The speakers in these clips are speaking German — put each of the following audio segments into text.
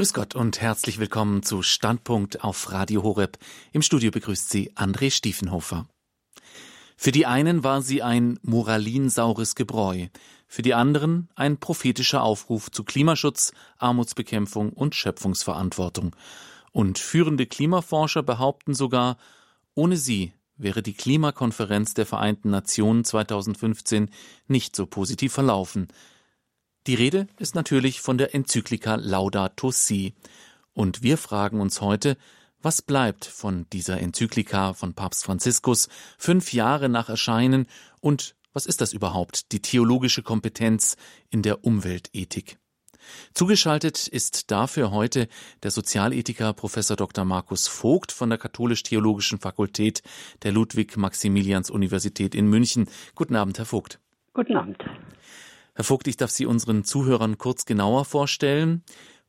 Grüß Gott und herzlich willkommen zu Standpunkt auf Radio Horeb. Im Studio begrüßt Sie André Stiefenhofer. Für die einen war sie ein moralinsaures Gebräu, für die anderen ein prophetischer Aufruf zu Klimaschutz, Armutsbekämpfung und Schöpfungsverantwortung. Und führende Klimaforscher behaupten sogar, ohne sie wäre die Klimakonferenz der Vereinten Nationen 2015 nicht so positiv verlaufen. Die Rede ist natürlich von der Enzyklika Laudato Si. Und wir fragen uns heute, was bleibt von dieser Enzyklika von Papst Franziskus fünf Jahre nach Erscheinen und was ist das überhaupt, die theologische Kompetenz in der Umweltethik? Zugeschaltet ist dafür heute der Sozialethiker Professor Dr. Markus Vogt von der Katholisch-Theologischen Fakultät der Ludwig-Maximilians-Universität in München. Guten Abend, Herr Vogt. Guten Abend. Herr Vogt, ich darf Sie unseren Zuhörern kurz genauer vorstellen.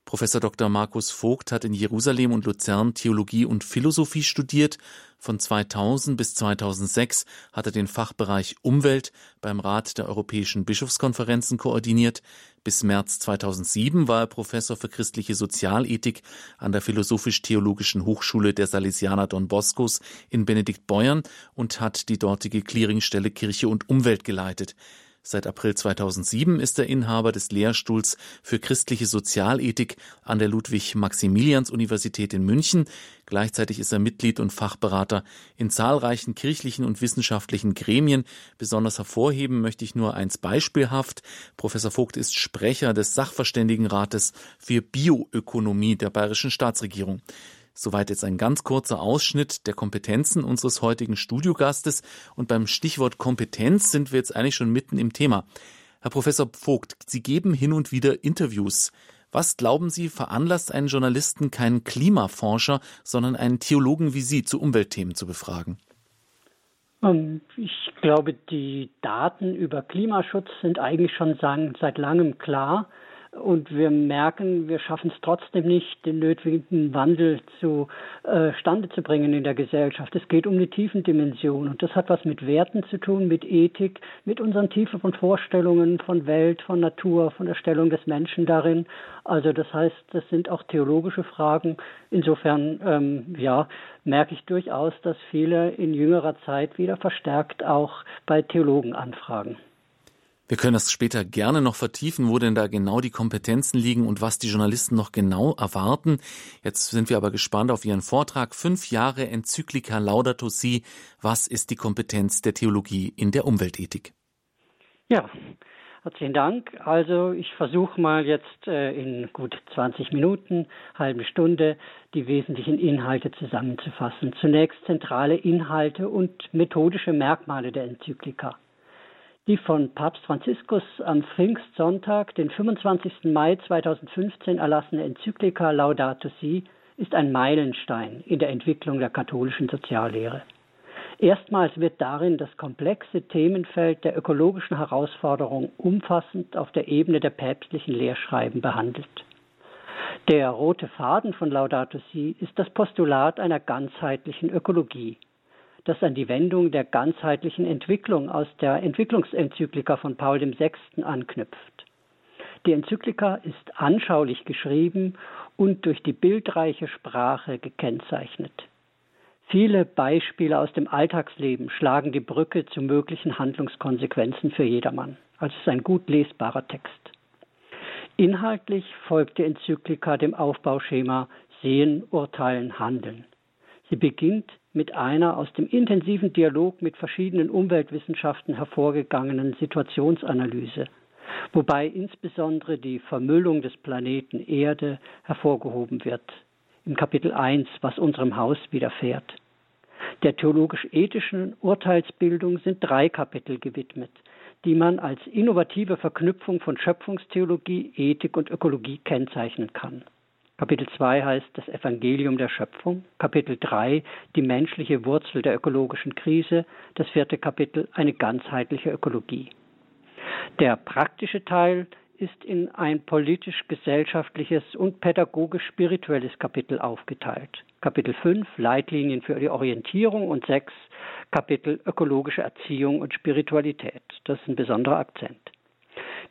Professor Dr. Markus Vogt hat in Jerusalem und Luzern Theologie und Philosophie studiert. Von 2000 bis 2006 hat er den Fachbereich Umwelt beim Rat der Europäischen Bischofskonferenzen koordiniert. Bis März 2007 war er Professor für christliche Sozialethik an der Philosophisch-Theologischen Hochschule der Salesianer Don Boscos in Benediktbeuern und hat die dortige Clearingstelle Kirche und Umwelt geleitet. Seit April 2007 ist er Inhaber des Lehrstuhls für christliche Sozialethik an der Ludwig-Maximilians-Universität in München. Gleichzeitig ist er Mitglied und Fachberater in zahlreichen kirchlichen und wissenschaftlichen Gremien. Besonders hervorheben möchte ich nur eins beispielhaft. Professor Vogt ist Sprecher des Sachverständigenrates für Bioökonomie der bayerischen Staatsregierung. Soweit jetzt ein ganz kurzer Ausschnitt der Kompetenzen unseres heutigen Studiogastes. Und beim Stichwort Kompetenz sind wir jetzt eigentlich schon mitten im Thema. Herr Professor Vogt, Sie geben hin und wieder Interviews. Was glauben Sie veranlasst einen Journalisten, keinen Klimaforscher, sondern einen Theologen wie Sie zu Umweltthemen zu befragen? Ähm, ich glaube, die Daten über Klimaschutz sind eigentlich schon seit langem klar. Und wir merken, wir schaffen es trotzdem nicht, den nötigen Wandel zustande äh, zu bringen in der Gesellschaft. Es geht um die tiefen Dimensionen. Und das hat was mit Werten zu tun, mit Ethik, mit unseren tieferen Vorstellungen von Welt, von Natur, von der Stellung des Menschen darin. Also das heißt, das sind auch theologische Fragen. Insofern, ähm, ja, merke ich durchaus, dass viele in jüngerer Zeit wieder verstärkt auch bei Theologen anfragen. Wir können das später gerne noch vertiefen, wo denn da genau die Kompetenzen liegen und was die Journalisten noch genau erwarten. Jetzt sind wir aber gespannt auf Ihren Vortrag. Fünf Jahre Enzyklika Laudato Si. Was ist die Kompetenz der Theologie in der Umweltethik? Ja, herzlichen Dank. Also ich versuche mal jetzt äh, in gut 20 Minuten, halbe Stunde, die wesentlichen Inhalte zusammenzufassen. Zunächst zentrale Inhalte und methodische Merkmale der Enzyklika. Die von Papst Franziskus am Pfingstsonntag, den 25. Mai 2015 erlassene Enzyklika Laudato Si ist ein Meilenstein in der Entwicklung der katholischen Soziallehre. Erstmals wird darin das komplexe Themenfeld der ökologischen Herausforderung umfassend auf der Ebene der päpstlichen Lehrschreiben behandelt. Der rote Faden von Laudato Si ist das Postulat einer ganzheitlichen Ökologie, das an die Wendung der ganzheitlichen Entwicklung aus der Entwicklungsenzyklika von Paul VI. anknüpft. Die Enzyklika ist anschaulich geschrieben und durch die bildreiche Sprache gekennzeichnet. Viele Beispiele aus dem Alltagsleben schlagen die Brücke zu möglichen Handlungskonsequenzen für jedermann. Also es ist ein gut lesbarer Text. Inhaltlich folgt die Enzyklika dem Aufbauschema Sehen, Urteilen, Handeln. Sie beginnt mit einer aus dem intensiven Dialog mit verschiedenen Umweltwissenschaften hervorgegangenen Situationsanalyse, wobei insbesondere die Vermüllung des Planeten Erde hervorgehoben wird. Im Kapitel 1, was unserem Haus widerfährt. Der theologisch-ethischen Urteilsbildung sind drei Kapitel gewidmet, die man als innovative Verknüpfung von Schöpfungstheologie, Ethik und Ökologie kennzeichnen kann. Kapitel 2 heißt das Evangelium der Schöpfung. Kapitel 3 die menschliche Wurzel der ökologischen Krise. Das vierte Kapitel eine ganzheitliche Ökologie. Der praktische Teil ist in ein politisch-gesellschaftliches und pädagogisch-spirituelles Kapitel aufgeteilt. Kapitel 5 Leitlinien für die Orientierung und 6 Kapitel ökologische Erziehung und Spiritualität. Das ist ein besonderer Akzent.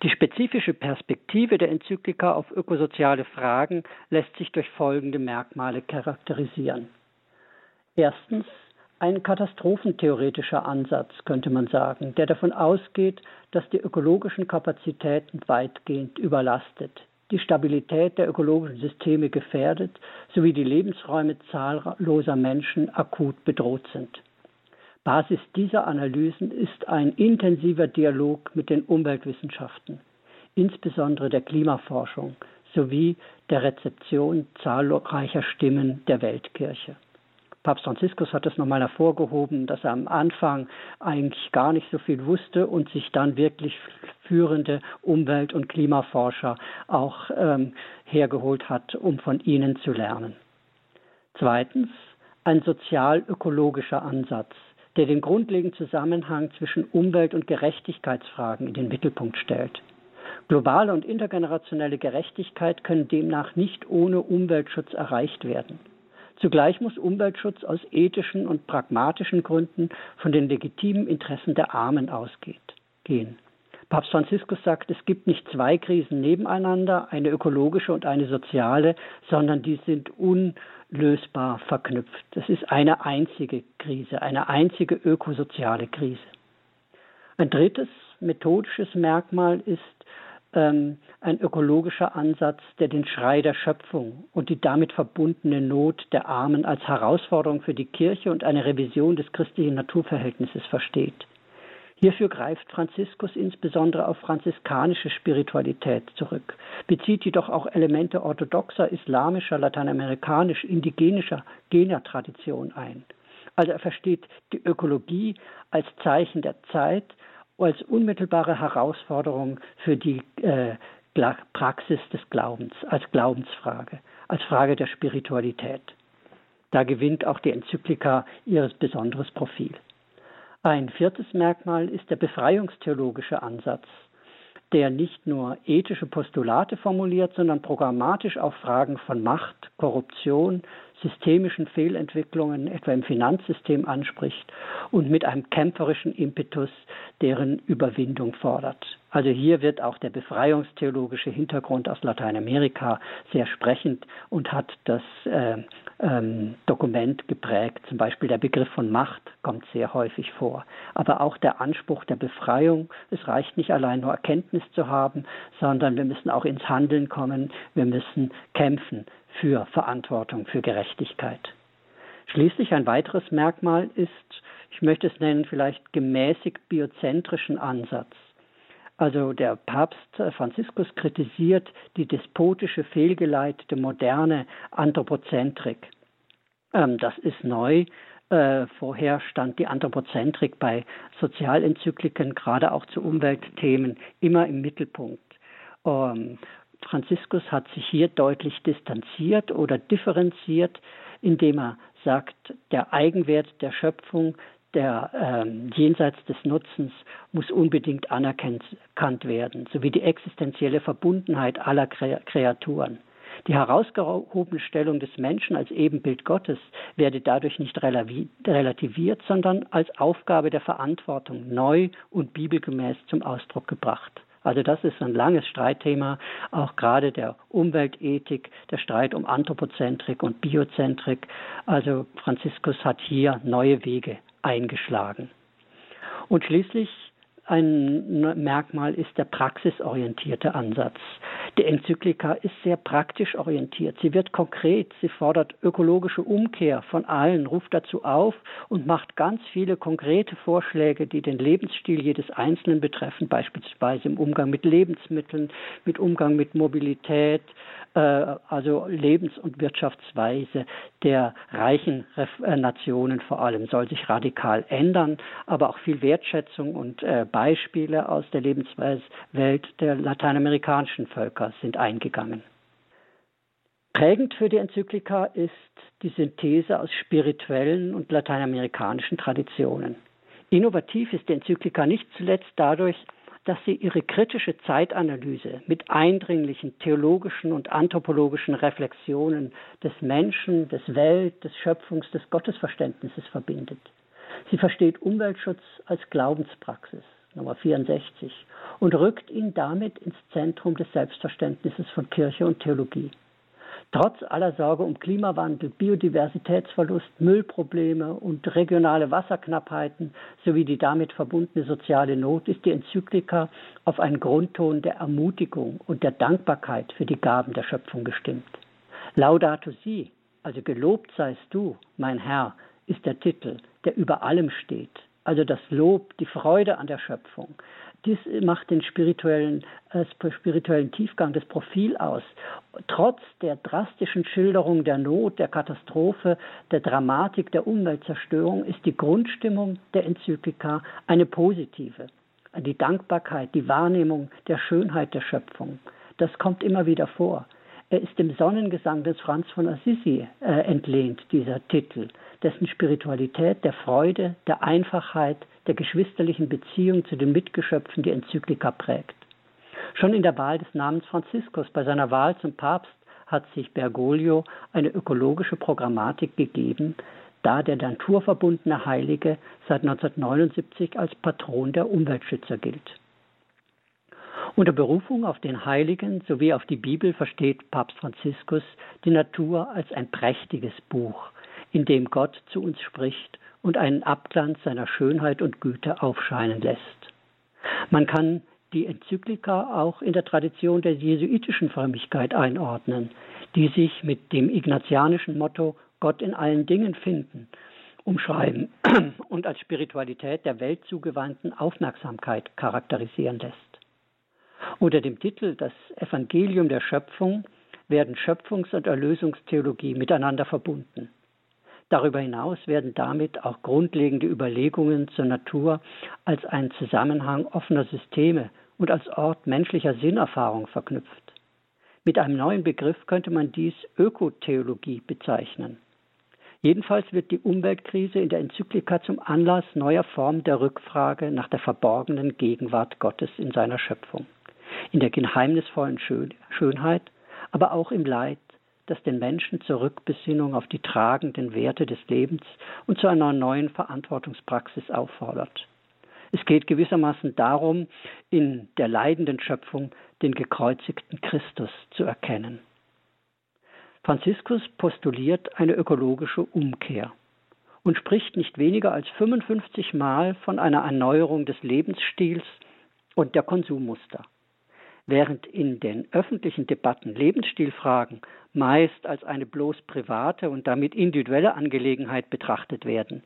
Die spezifische Perspektive der Enzyklika auf ökosoziale Fragen lässt sich durch folgende Merkmale charakterisieren. Erstens ein katastrophentheoretischer Ansatz, könnte man sagen, der davon ausgeht, dass die ökologischen Kapazitäten weitgehend überlastet, die Stabilität der ökologischen Systeme gefährdet sowie die Lebensräume zahlloser Menschen akut bedroht sind. Basis dieser Analysen ist ein intensiver Dialog mit den Umweltwissenschaften, insbesondere der Klimaforschung sowie der Rezeption zahlreicher Stimmen der Weltkirche. Papst Franziskus hat es nochmal hervorgehoben, dass er am Anfang eigentlich gar nicht so viel wusste und sich dann wirklich führende Umwelt- und Klimaforscher auch ähm, hergeholt hat, um von ihnen zu lernen. Zweitens ein sozial-ökologischer Ansatz der den grundlegenden Zusammenhang zwischen Umwelt- und Gerechtigkeitsfragen in den Mittelpunkt stellt. Globale und intergenerationelle Gerechtigkeit können demnach nicht ohne Umweltschutz erreicht werden. Zugleich muss Umweltschutz aus ethischen und pragmatischen Gründen von den legitimen Interessen der Armen ausgehen. Papst Franziskus sagt, es gibt nicht zwei Krisen nebeneinander, eine ökologische und eine soziale, sondern die sind un lösbar verknüpft. Das ist eine einzige Krise, eine einzige ökosoziale Krise. Ein drittes methodisches Merkmal ist ähm, ein ökologischer Ansatz, der den Schrei der Schöpfung und die damit verbundene Not der Armen als Herausforderung für die Kirche und eine Revision des christlichen Naturverhältnisses versteht. Hierfür greift Franziskus insbesondere auf franziskanische Spiritualität zurück, bezieht jedoch auch Elemente orthodoxer, islamischer, lateinamerikanisch, indigenischer Genertradition ein. Also er versteht die Ökologie als Zeichen der Zeit, als unmittelbare Herausforderung für die äh, Praxis des Glaubens, als Glaubensfrage, als Frage der Spiritualität. Da gewinnt auch die Enzyklika ihr besonderes Profil. Ein viertes Merkmal ist der befreiungstheologische Ansatz, der nicht nur ethische Postulate formuliert, sondern programmatisch auch Fragen von Macht, Korruption, systemischen Fehlentwicklungen, etwa im Finanzsystem, anspricht und mit einem kämpferischen Impetus deren Überwindung fordert. Also hier wird auch der befreiungstheologische Hintergrund aus Lateinamerika sehr sprechend und hat das äh, ähm, Dokument geprägt. Zum Beispiel der Begriff von Macht kommt sehr häufig vor. Aber auch der Anspruch der Befreiung. Es reicht nicht allein nur Erkenntnis zu haben, sondern wir müssen auch ins Handeln kommen. Wir müssen kämpfen für Verantwortung, für Gerechtigkeit. Schließlich ein weiteres Merkmal ist, ich möchte es nennen, vielleicht gemäßigt biozentrischen Ansatz. Also der Papst Franziskus kritisiert die despotische, fehlgeleitete, moderne Anthropozentrik. Ähm, das ist neu. Äh, vorher stand die Anthropozentrik bei Sozialenzykliken, gerade auch zu Umweltthemen, immer im Mittelpunkt. Ähm, Franziskus hat sich hier deutlich distanziert oder differenziert, indem er sagt, der Eigenwert der Schöpfung der ähm, jenseits des Nutzens muss unbedingt anerkannt werden, sowie die existenzielle Verbundenheit aller Kreaturen. Die herausgehobene Stellung des Menschen als Ebenbild Gottes werde dadurch nicht relativiert, sondern als Aufgabe der Verantwortung neu und bibelgemäß zum Ausdruck gebracht. Also das ist ein langes Streitthema, auch gerade der Umweltethik, der Streit um Anthropozentrik und Biozentrik. Also Franziskus hat hier neue Wege eingeschlagen. Und schließlich ein Merkmal ist der praxisorientierte Ansatz. Die Enzyklika ist sehr praktisch orientiert. Sie wird konkret. Sie fordert ökologische Umkehr von allen, ruft dazu auf und macht ganz viele konkrete Vorschläge, die den Lebensstil jedes Einzelnen betreffen, beispielsweise im Umgang mit Lebensmitteln, mit Umgang mit Mobilität, äh, also Lebens- und Wirtschaftsweise der reichen äh, Nationen vor allem soll sich radikal ändern, aber auch viel Wertschätzung und äh, Beispiele aus der Lebenswelt der lateinamerikanischen Völker sind eingegangen. Prägend für die Enzyklika ist die Synthese aus spirituellen und lateinamerikanischen Traditionen. Innovativ ist die Enzyklika nicht zuletzt dadurch, dass sie ihre kritische Zeitanalyse mit eindringlichen theologischen und anthropologischen Reflexionen des Menschen, des Welt, des Schöpfungs, des Gottesverständnisses verbindet. Sie versteht Umweltschutz als Glaubenspraxis Nummer 64, und rückt ihn damit ins Zentrum des Selbstverständnisses von Kirche und Theologie. Trotz aller Sorge um Klimawandel, Biodiversitätsverlust, Müllprobleme und regionale Wasserknappheiten sowie die damit verbundene soziale Not ist die Enzyklika auf einen Grundton der Ermutigung und der Dankbarkeit für die Gaben der Schöpfung gestimmt. Laudato si, also gelobt seist du, mein Herr, ist der Titel, der über allem steht. Also das Lob, die Freude an der Schöpfung. Dies macht den spirituellen, äh, spirituellen Tiefgang des Profil aus. Trotz der drastischen Schilderung der Not, der Katastrophe, der Dramatik, der Umweltzerstörung ist die Grundstimmung der Enzyklika eine positive. Die Dankbarkeit, die Wahrnehmung der Schönheit der Schöpfung. Das kommt immer wieder vor. Er ist dem Sonnengesang des Franz von Assisi äh, entlehnt, dieser Titel, dessen Spiritualität der Freude, der Einfachheit, der geschwisterlichen Beziehung zu den Mitgeschöpfen die Enzyklika prägt. Schon in der Wahl des Namens Franziskus bei seiner Wahl zum Papst hat sich Bergoglio eine ökologische Programmatik gegeben, da der naturverbundene Heilige seit 1979 als Patron der Umweltschützer gilt. Unter Berufung auf den Heiligen sowie auf die Bibel versteht Papst Franziskus die Natur als ein prächtiges Buch, in dem Gott zu uns spricht und einen Abglanz seiner Schönheit und Güte aufscheinen lässt. Man kann die Enzyklika auch in der Tradition der jesuitischen Frömmigkeit einordnen, die sich mit dem ignatianischen Motto Gott in allen Dingen finden umschreiben und als Spiritualität der Welt zugewandten Aufmerksamkeit charakterisieren lässt. Unter dem Titel Das Evangelium der Schöpfung werden Schöpfungs- und Erlösungstheologie miteinander verbunden. Darüber hinaus werden damit auch grundlegende Überlegungen zur Natur als ein Zusammenhang offener Systeme und als Ort menschlicher Sinnerfahrung verknüpft. Mit einem neuen Begriff könnte man dies Ökotheologie bezeichnen. Jedenfalls wird die Umweltkrise in der Enzyklika zum Anlass neuer Formen der Rückfrage nach der verborgenen Gegenwart Gottes in seiner Schöpfung, in der geheimnisvollen Schönheit, aber auch im Leid, das den Menschen zur Rückbesinnung auf die tragenden Werte des Lebens und zu einer neuen Verantwortungspraxis auffordert. Es geht gewissermaßen darum, in der leidenden Schöpfung den gekreuzigten Christus zu erkennen. Franziskus postuliert eine ökologische Umkehr und spricht nicht weniger als 55 Mal von einer Erneuerung des Lebensstils und der Konsummuster. Während in den öffentlichen Debatten Lebensstilfragen meist als eine bloß private und damit individuelle Angelegenheit betrachtet werden,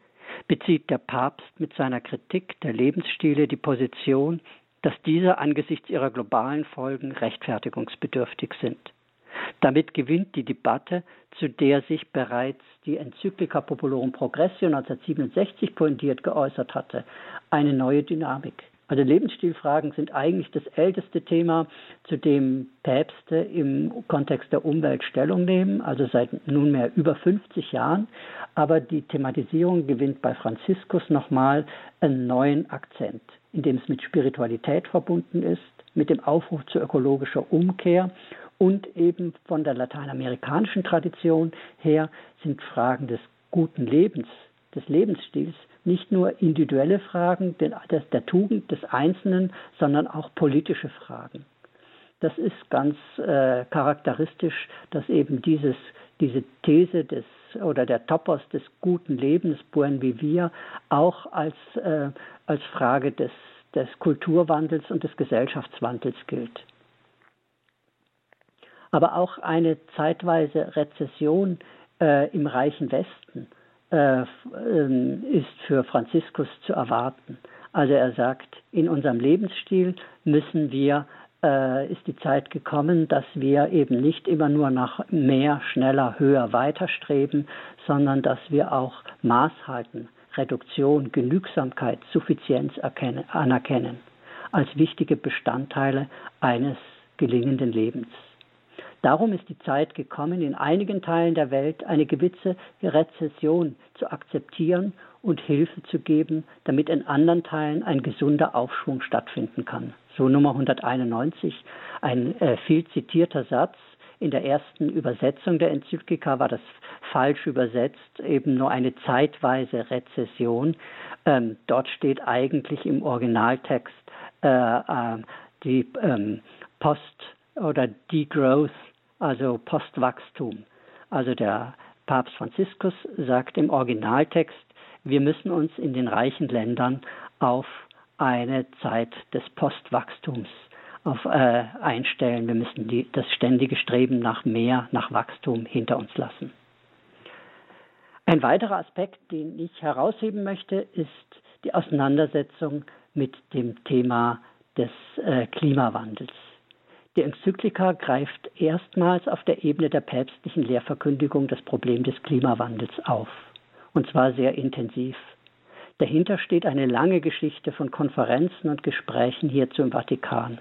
bezieht der Papst mit seiner Kritik der Lebensstile die Position, dass diese angesichts ihrer globalen Folgen rechtfertigungsbedürftig sind. Damit gewinnt die Debatte, zu der sich bereits die Enzyklika Populorum Progressio 1967 pointiert geäußert hatte, eine neue Dynamik. Also Lebensstilfragen sind eigentlich das älteste Thema, zu dem Päpste im Kontext der Umwelt Stellung nehmen, also seit nunmehr über 50 Jahren. Aber die Thematisierung gewinnt bei Franziskus nochmal einen neuen Akzent, indem es mit Spiritualität verbunden ist, mit dem Aufruf zur ökologischer Umkehr und eben von der lateinamerikanischen Tradition her sind Fragen des guten Lebens, des Lebensstils nicht nur individuelle Fragen der Tugend des Einzelnen, sondern auch politische Fragen. Das ist ganz äh, charakteristisch, dass eben dieses, diese These des oder der Topos des guten Lebens, Buen Vivir, auch als, äh, als Frage des, des Kulturwandels und des Gesellschaftswandels gilt. Aber auch eine zeitweise Rezession äh, im reichen Westen ist für Franziskus zu erwarten. Also er sagt, in unserem Lebensstil müssen wir, äh, ist die Zeit gekommen, dass wir eben nicht immer nur nach mehr, schneller, höher, weiter streben, sondern dass wir auch Maß halten, Reduktion, Genügsamkeit, Suffizienz erkennen, anerkennen als wichtige Bestandteile eines gelingenden Lebens. Darum ist die Zeit gekommen, in einigen Teilen der Welt eine gewisse Rezession zu akzeptieren und Hilfe zu geben, damit in anderen Teilen ein gesunder Aufschwung stattfinden kann. So Nummer 191, ein äh, viel zitierter Satz. In der ersten Übersetzung der Enzyklika war das falsch übersetzt, eben nur eine zeitweise Rezession. Ähm, dort steht eigentlich im Originaltext äh, äh, die ähm, Post- oder Degrowth, also Postwachstum. Also der Papst Franziskus sagt im Originaltext, wir müssen uns in den reichen Ländern auf eine Zeit des Postwachstums auf, äh, einstellen. Wir müssen die, das ständige Streben nach mehr, nach Wachstum hinter uns lassen. Ein weiterer Aspekt, den ich herausheben möchte, ist die Auseinandersetzung mit dem Thema des äh, Klimawandels. Die Enzyklika greift erstmals auf der Ebene der päpstlichen Lehrverkündigung das Problem des Klimawandels auf, und zwar sehr intensiv. Dahinter steht eine lange Geschichte von Konferenzen und Gesprächen hierzu im Vatikan.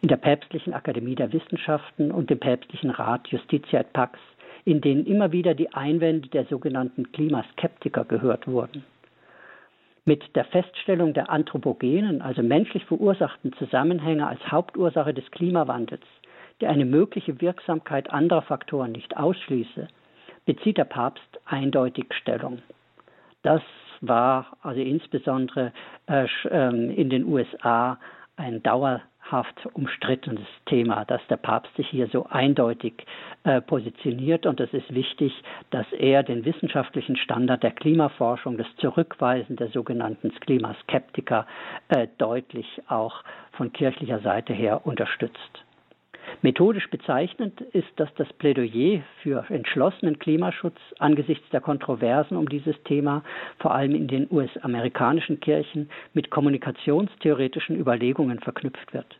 In der Päpstlichen Akademie der Wissenschaften und dem Päpstlichen Rat Justitia et Pax, in denen immer wieder die Einwände der sogenannten Klimaskeptiker gehört wurden. Mit der Feststellung der anthropogenen, also menschlich verursachten Zusammenhänge als Hauptursache des Klimawandels, der eine mögliche Wirksamkeit anderer Faktoren nicht ausschließe, bezieht der Papst eindeutig Stellung. Das war also insbesondere äh, ähm, in den USA ein Dauer umstrittenes Thema, dass der Papst sich hier so eindeutig äh, positioniert. Und es ist wichtig, dass er den wissenschaftlichen Standard der Klimaforschung, das Zurückweisen der sogenannten Klimaskeptiker, äh, deutlich auch von kirchlicher Seite her unterstützt. Methodisch bezeichnend ist, dass das Plädoyer für entschlossenen Klimaschutz angesichts der Kontroversen um dieses Thema vor allem in den US-amerikanischen Kirchen mit kommunikationstheoretischen Überlegungen verknüpft wird.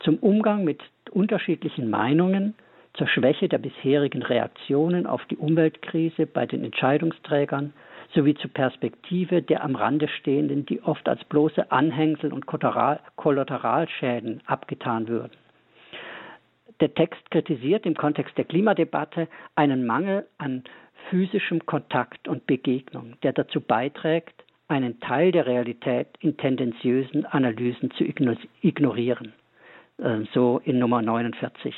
Zum Umgang mit unterschiedlichen Meinungen, zur Schwäche der bisherigen Reaktionen auf die Umweltkrise bei den Entscheidungsträgern sowie zur Perspektive der am Rande Stehenden, die oft als bloße Anhängsel und Kollateralschäden abgetan würden. Der Text kritisiert im Kontext der Klimadebatte einen Mangel an physischem Kontakt und Begegnung, der dazu beiträgt, einen Teil der Realität in tendenziösen Analysen zu ignorieren. Äh, so in Nummer 49.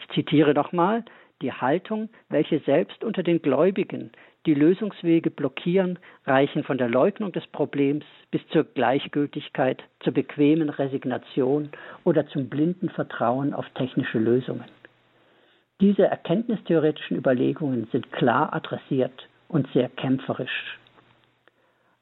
Ich zitiere nochmal, die Haltung, welche selbst unter den Gläubigen die Lösungswege blockieren, reichen von der Leugnung des Problems bis zur Gleichgültigkeit, zur bequemen Resignation oder zum blinden Vertrauen auf technische Lösungen. Diese erkenntnistheoretischen Überlegungen sind klar adressiert und sehr kämpferisch.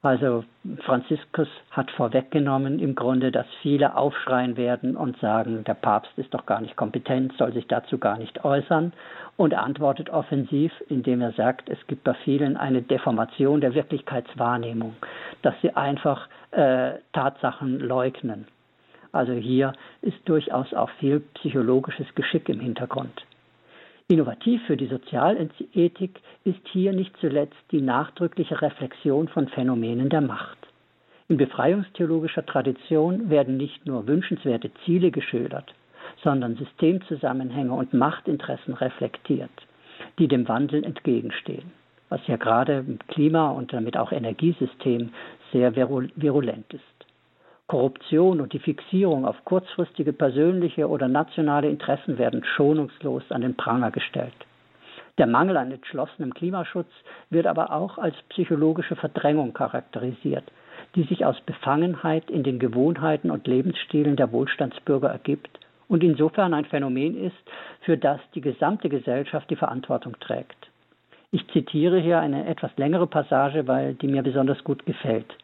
Also Franziskus hat vorweggenommen im Grunde, dass viele aufschreien werden und sagen, der Papst ist doch gar nicht kompetent, soll sich dazu gar nicht äußern. Und er antwortet offensiv, indem er sagt, es gibt bei vielen eine Deformation der Wirklichkeitswahrnehmung, dass sie einfach äh, Tatsachen leugnen. Also hier ist durchaus auch viel psychologisches Geschick im Hintergrund. Innovativ für die Sozialethik ist hier nicht zuletzt die nachdrückliche Reflexion von Phänomenen der Macht. In befreiungstheologischer Tradition werden nicht nur wünschenswerte Ziele geschildert, sondern Systemzusammenhänge und Machtinteressen reflektiert, die dem Wandel entgegenstehen, was ja gerade im Klima- und damit auch Energiesystem sehr virulent ist. Korruption und die Fixierung auf kurzfristige persönliche oder nationale Interessen werden schonungslos an den Pranger gestellt. Der Mangel an entschlossenem Klimaschutz wird aber auch als psychologische Verdrängung charakterisiert, die sich aus Befangenheit in den Gewohnheiten und Lebensstilen der Wohlstandsbürger ergibt und insofern ein Phänomen ist, für das die gesamte Gesellschaft die Verantwortung trägt. Ich zitiere hier eine etwas längere Passage, weil die mir besonders gut gefällt.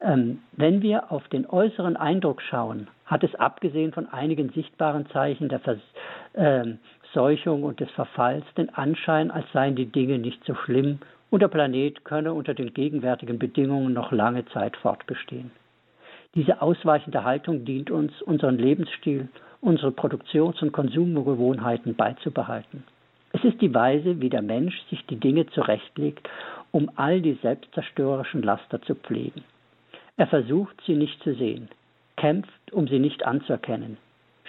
Ähm, wenn wir auf den äußeren Eindruck schauen, hat es abgesehen von einigen sichtbaren Zeichen der ähm, und des Verfalls den Anschein, als seien die Dinge nicht so schlimm und der Planet könne unter den gegenwärtigen Bedingungen noch lange Zeit fortbestehen. Diese ausweichende Haltung dient uns, unseren Lebensstil, unsere Produktions- und Konsumgewohnheiten beizubehalten. Es ist die Weise, wie der Mensch sich die Dinge zurechtlegt, um all die selbstzerstörerischen Laster zu pflegen. Er versucht, sie nicht zu sehen, kämpft, um sie nicht anzuerkennen,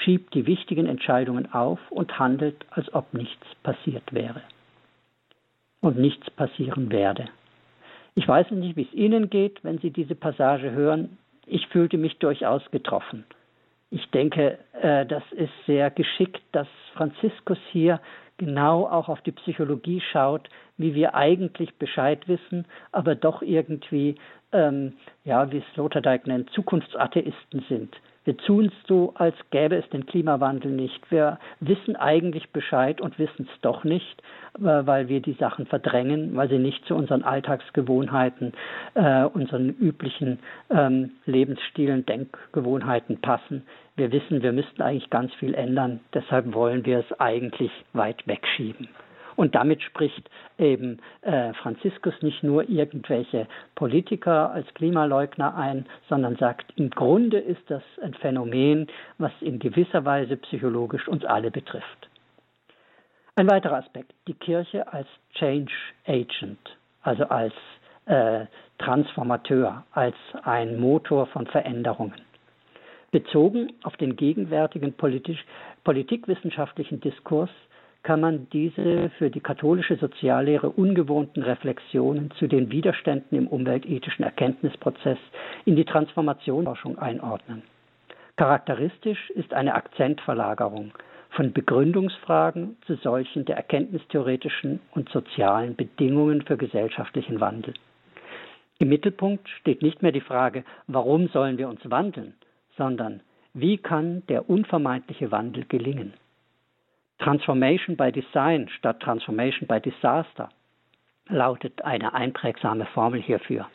schiebt die wichtigen Entscheidungen auf und handelt, als ob nichts passiert wäre. Und nichts passieren werde. Ich weiß nicht, wie es Ihnen geht, wenn Sie diese Passage hören. Ich fühlte mich durchaus getroffen. Ich denke, äh, das ist sehr geschickt, dass Franziskus hier genau auch auf die Psychologie schaut, wie wir eigentlich Bescheid wissen, aber doch irgendwie, ähm, ja, wie es Sloterdijk nennt, Zukunftsatheisten sind. Wir tun es so, als gäbe es den Klimawandel nicht. Wir wissen eigentlich Bescheid und wissen es doch nicht, äh, weil wir die Sachen verdrängen, weil sie nicht zu unseren Alltagsgewohnheiten, äh, unseren üblichen ähm, Lebensstilen, Denkgewohnheiten passen. Wir wissen, wir müssten eigentlich ganz viel ändern. Deshalb wollen wir es eigentlich weit wegschieben. Und damit spricht eben äh, Franziskus nicht nur irgendwelche Politiker als Klimaleugner ein, sondern sagt, im Grunde ist das ein Phänomen, was in gewisser Weise psychologisch uns alle betrifft. Ein weiterer Aspekt, die Kirche als Change Agent, also als äh, Transformateur, als ein Motor von Veränderungen. Bezogen auf den gegenwärtigen politisch, politikwissenschaftlichen Diskurs kann man diese für die katholische Soziallehre ungewohnten Reflexionen zu den Widerständen im umweltethischen Erkenntnisprozess in die Transformationsforschung einordnen. Charakteristisch ist eine Akzentverlagerung von Begründungsfragen zu solchen der erkenntnistheoretischen und sozialen Bedingungen für gesellschaftlichen Wandel. Im Mittelpunkt steht nicht mehr die Frage, warum sollen wir uns wandeln, sondern wie kann der unvermeidliche Wandel gelingen. Transformation by Design statt Transformation by Disaster lautet eine einprägsame Formel hierfür.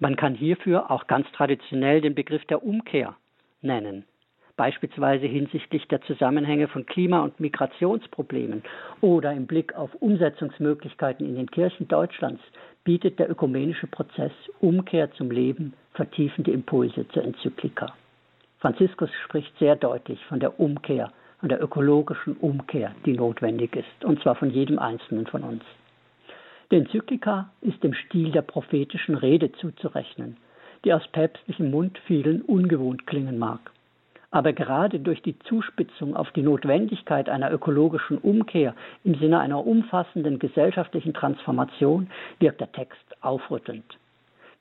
Man kann hierfür auch ganz traditionell den Begriff der Umkehr nennen, beispielsweise hinsichtlich der Zusammenhänge von Klima- und Migrationsproblemen oder im Blick auf Umsetzungsmöglichkeiten in den Kirchen Deutschlands bietet der ökumenische Prozess Umkehr zum Leben vertiefende Impulse zur Enzyklika. Franziskus spricht sehr deutlich von der Umkehr und der ökologischen Umkehr, die notwendig ist, und zwar von jedem Einzelnen von uns. Die Enzyklika ist dem Stil der prophetischen Rede zuzurechnen, die aus päpstlichem Mund vielen ungewohnt klingen mag. Aber gerade durch die Zuspitzung auf die Notwendigkeit einer ökologischen Umkehr im Sinne einer umfassenden gesellschaftlichen Transformation wirkt der Text aufrüttelnd.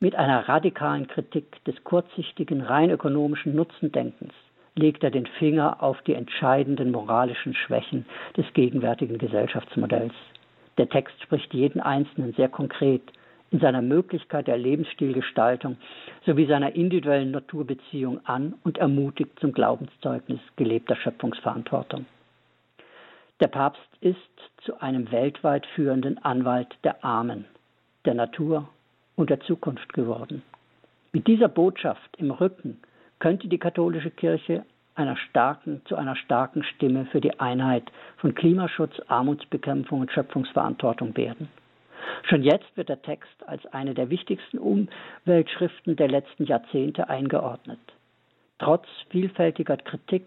Mit einer radikalen Kritik des kurzsichtigen, rein ökonomischen Nutzendenkens legt er den Finger auf die entscheidenden moralischen Schwächen des gegenwärtigen Gesellschaftsmodells. Der Text spricht jeden Einzelnen sehr konkret in seiner Möglichkeit der Lebensstilgestaltung sowie seiner individuellen Naturbeziehung an und ermutigt zum Glaubenszeugnis gelebter Schöpfungsverantwortung. Der Papst ist zu einem weltweit führenden Anwalt der Armen, der Natur und der Zukunft geworden. Mit dieser Botschaft im Rücken könnte die katholische Kirche einer starken, zu einer starken Stimme für die Einheit von Klimaschutz, Armutsbekämpfung und Schöpfungsverantwortung werden. Schon jetzt wird der Text als eine der wichtigsten Umweltschriften der letzten Jahrzehnte eingeordnet. Trotz vielfältiger Kritik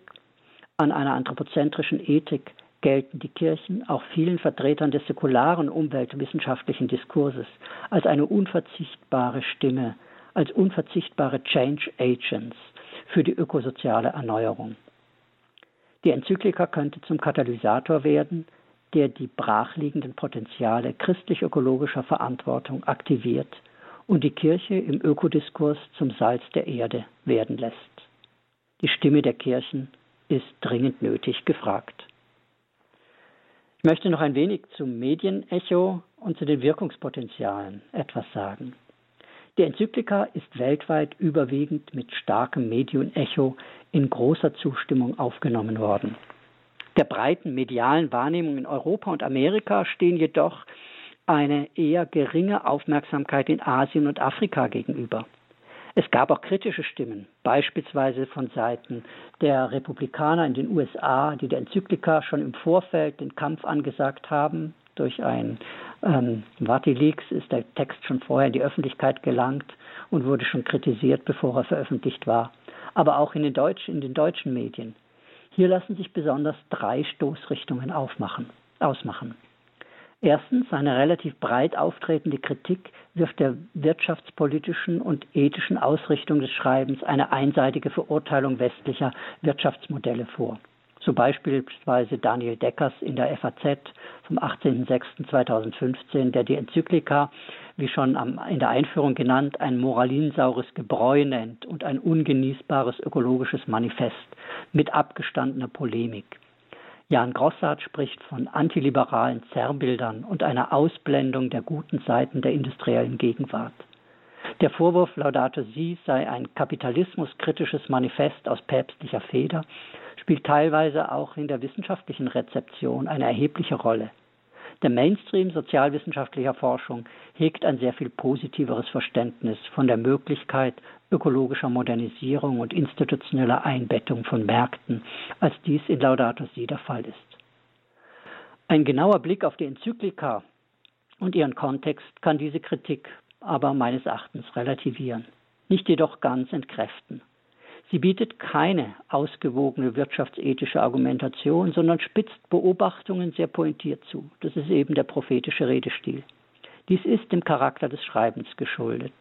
an einer anthropozentrischen Ethik gelten die Kirchen auch vielen Vertretern des säkularen umweltwissenschaftlichen Diskurses als eine unverzichtbare Stimme, als unverzichtbare Change Agents für die ökosoziale Erneuerung. Die Enzyklika könnte zum Katalysator werden, der die brachliegenden Potenziale christlich-ökologischer Verantwortung aktiviert und die Kirche im Ökodiskurs zum Salz der Erde werden lässt. Die Stimme der Kirchen ist dringend nötig gefragt. Ich möchte noch ein wenig zum Medienecho und zu den Wirkungspotenzialen etwas sagen. Die Enzyklika ist weltweit überwiegend mit starkem Medienecho in großer Zustimmung aufgenommen worden. Der breiten medialen Wahrnehmung in Europa und Amerika stehen jedoch eine eher geringe Aufmerksamkeit in Asien und Afrika gegenüber. Es gab auch kritische Stimmen, beispielsweise von Seiten der Republikaner in den USA, die der Enzyklika schon im Vorfeld den Kampf angesagt haben durch ein ähm, Vatileaks ist der Text schon vorher in die Öffentlichkeit gelangt und wurde schon kritisiert, bevor er veröffentlicht war. Aber auch in den, Deutsch, in den deutschen Medien. Hier lassen sich besonders drei Stoßrichtungen aufmachen, ausmachen. Erstens, eine relativ breit auftretende Kritik wirft der wirtschaftspolitischen und ethischen Ausrichtung des Schreibens eine einseitige Verurteilung westlicher Wirtschaftsmodelle vor so beispielsweise Daniel Deckers in der FAZ vom 18.06.2015, der die Enzyklika, wie schon in der Einführung genannt, ein moralinsaures Gebräu nennt und ein ungenießbares ökologisches Manifest mit abgestandener Polemik. Jan Grossart spricht von antiliberalen Zerrbildern und einer Ausblendung der guten Seiten der industriellen Gegenwart. Der Vorwurf Laudato Si sei ein kapitalismuskritisches Manifest aus päpstlicher Feder, spielt teilweise auch in der wissenschaftlichen Rezeption eine erhebliche Rolle. Der Mainstream sozialwissenschaftlicher Forschung hegt ein sehr viel positiveres Verständnis von der Möglichkeit ökologischer Modernisierung und institutioneller Einbettung von Märkten, als dies in Laudato Si der Fall ist. Ein genauer Blick auf die Enzyklika und ihren Kontext kann diese Kritik aber meines Erachtens relativieren, nicht jedoch ganz entkräften. Sie bietet keine ausgewogene wirtschaftsethische Argumentation, sondern spitzt Beobachtungen sehr pointiert zu. Das ist eben der prophetische Redestil. Dies ist dem Charakter des Schreibens geschuldet,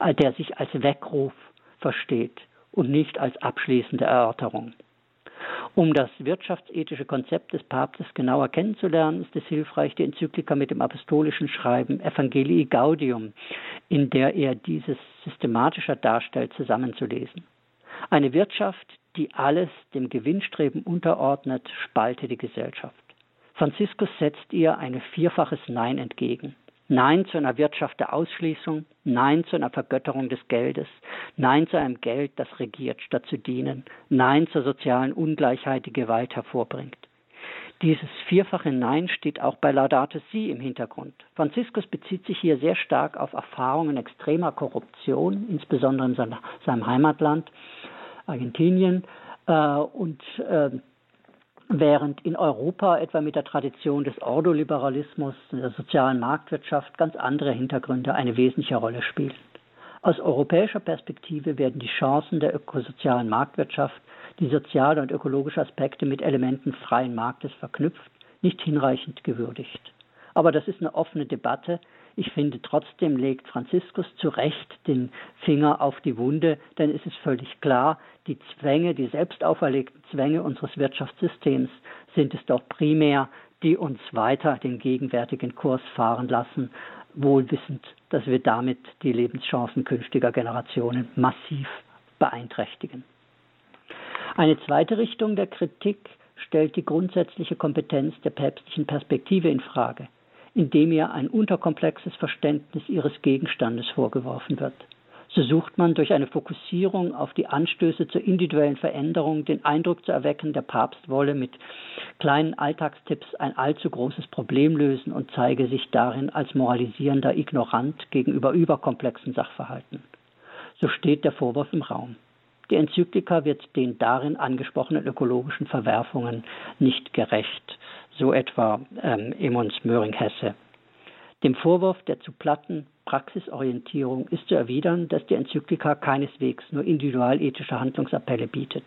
der sich als Weckruf versteht und nicht als abschließende Erörterung. Um das wirtschaftsethische Konzept des Papstes genauer kennenzulernen, ist es hilfreich, die Enzyklika mit dem apostolischen Schreiben Evangelii Gaudium, in der er dieses systematischer darstellt, zusammenzulesen. Eine Wirtschaft, die alles dem Gewinnstreben unterordnet, spalte die Gesellschaft. Franziskus setzt ihr ein vierfaches Nein entgegen. Nein zu einer Wirtschaft der Ausschließung, Nein zu einer Vergötterung des Geldes, Nein zu einem Geld, das regiert, statt zu dienen, Nein zur sozialen Ungleichheit, die Gewalt hervorbringt. Dieses vierfache Nein steht auch bei Laudato Si im Hintergrund. Franziskus bezieht sich hier sehr stark auf Erfahrungen extremer Korruption, insbesondere in seinem Heimatland Argentinien. Äh, und äh, während in Europa etwa mit der Tradition des Ordoliberalismus, der sozialen Marktwirtschaft ganz andere Hintergründe eine wesentliche Rolle spielen. Aus europäischer Perspektive werden die Chancen der ökosozialen Marktwirtschaft die soziale und ökologische Aspekte mit Elementen freien Marktes verknüpft, nicht hinreichend gewürdigt. Aber das ist eine offene Debatte. Ich finde trotzdem legt Franziskus zu Recht den Finger auf die Wunde, denn es ist völlig klar, die Zwänge, die selbst auferlegten Zwänge unseres Wirtschaftssystems sind es doch primär, die uns weiter den gegenwärtigen Kurs fahren lassen, wohlwissend, dass wir damit die Lebenschancen künftiger Generationen massiv beeinträchtigen. Eine zweite Richtung der Kritik stellt die grundsätzliche Kompetenz der päpstlichen Perspektive in Frage, indem ihr ein unterkomplexes Verständnis ihres Gegenstandes vorgeworfen wird. So sucht man durch eine Fokussierung auf die Anstöße zur individuellen Veränderung den Eindruck zu erwecken, der Papst wolle mit kleinen Alltagstipps ein allzu großes Problem lösen und zeige sich darin als moralisierender Ignorant gegenüber überkomplexen Sachverhalten. So steht der Vorwurf im Raum. Die Enzyklika wird den darin angesprochenen ökologischen Verwerfungen nicht gerecht, so etwa ähm, Emons Möhring-Hesse. Dem Vorwurf der zu platten Praxisorientierung ist zu erwidern, dass die Enzyklika keineswegs nur individualethische Handlungsappelle bietet,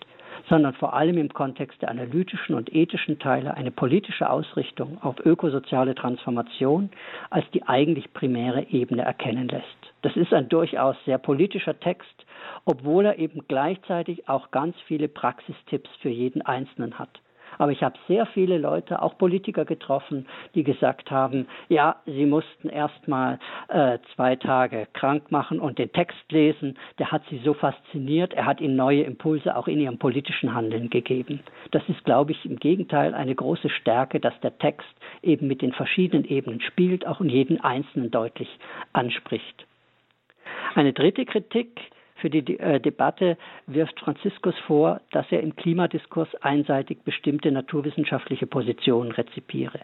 sondern vor allem im Kontext der analytischen und ethischen Teile eine politische Ausrichtung auf ökosoziale Transformation als die eigentlich primäre Ebene erkennen lässt. Das ist ein durchaus sehr politischer Text, obwohl er eben gleichzeitig auch ganz viele Praxistipps für jeden Einzelnen hat. Aber ich habe sehr viele Leute, auch Politiker getroffen, die gesagt haben, ja, sie mussten erst mal äh, zwei Tage krank machen und den Text lesen. Der hat sie so fasziniert. Er hat ihnen neue Impulse auch in ihrem politischen Handeln gegeben. Das ist, glaube ich, im Gegenteil eine große Stärke, dass der Text eben mit den verschiedenen Ebenen spielt, auch in jeden Einzelnen deutlich anspricht. Eine dritte Kritik für die äh, Debatte wirft Franziskus vor, dass er im Klimadiskurs einseitig bestimmte naturwissenschaftliche Positionen rezipiere.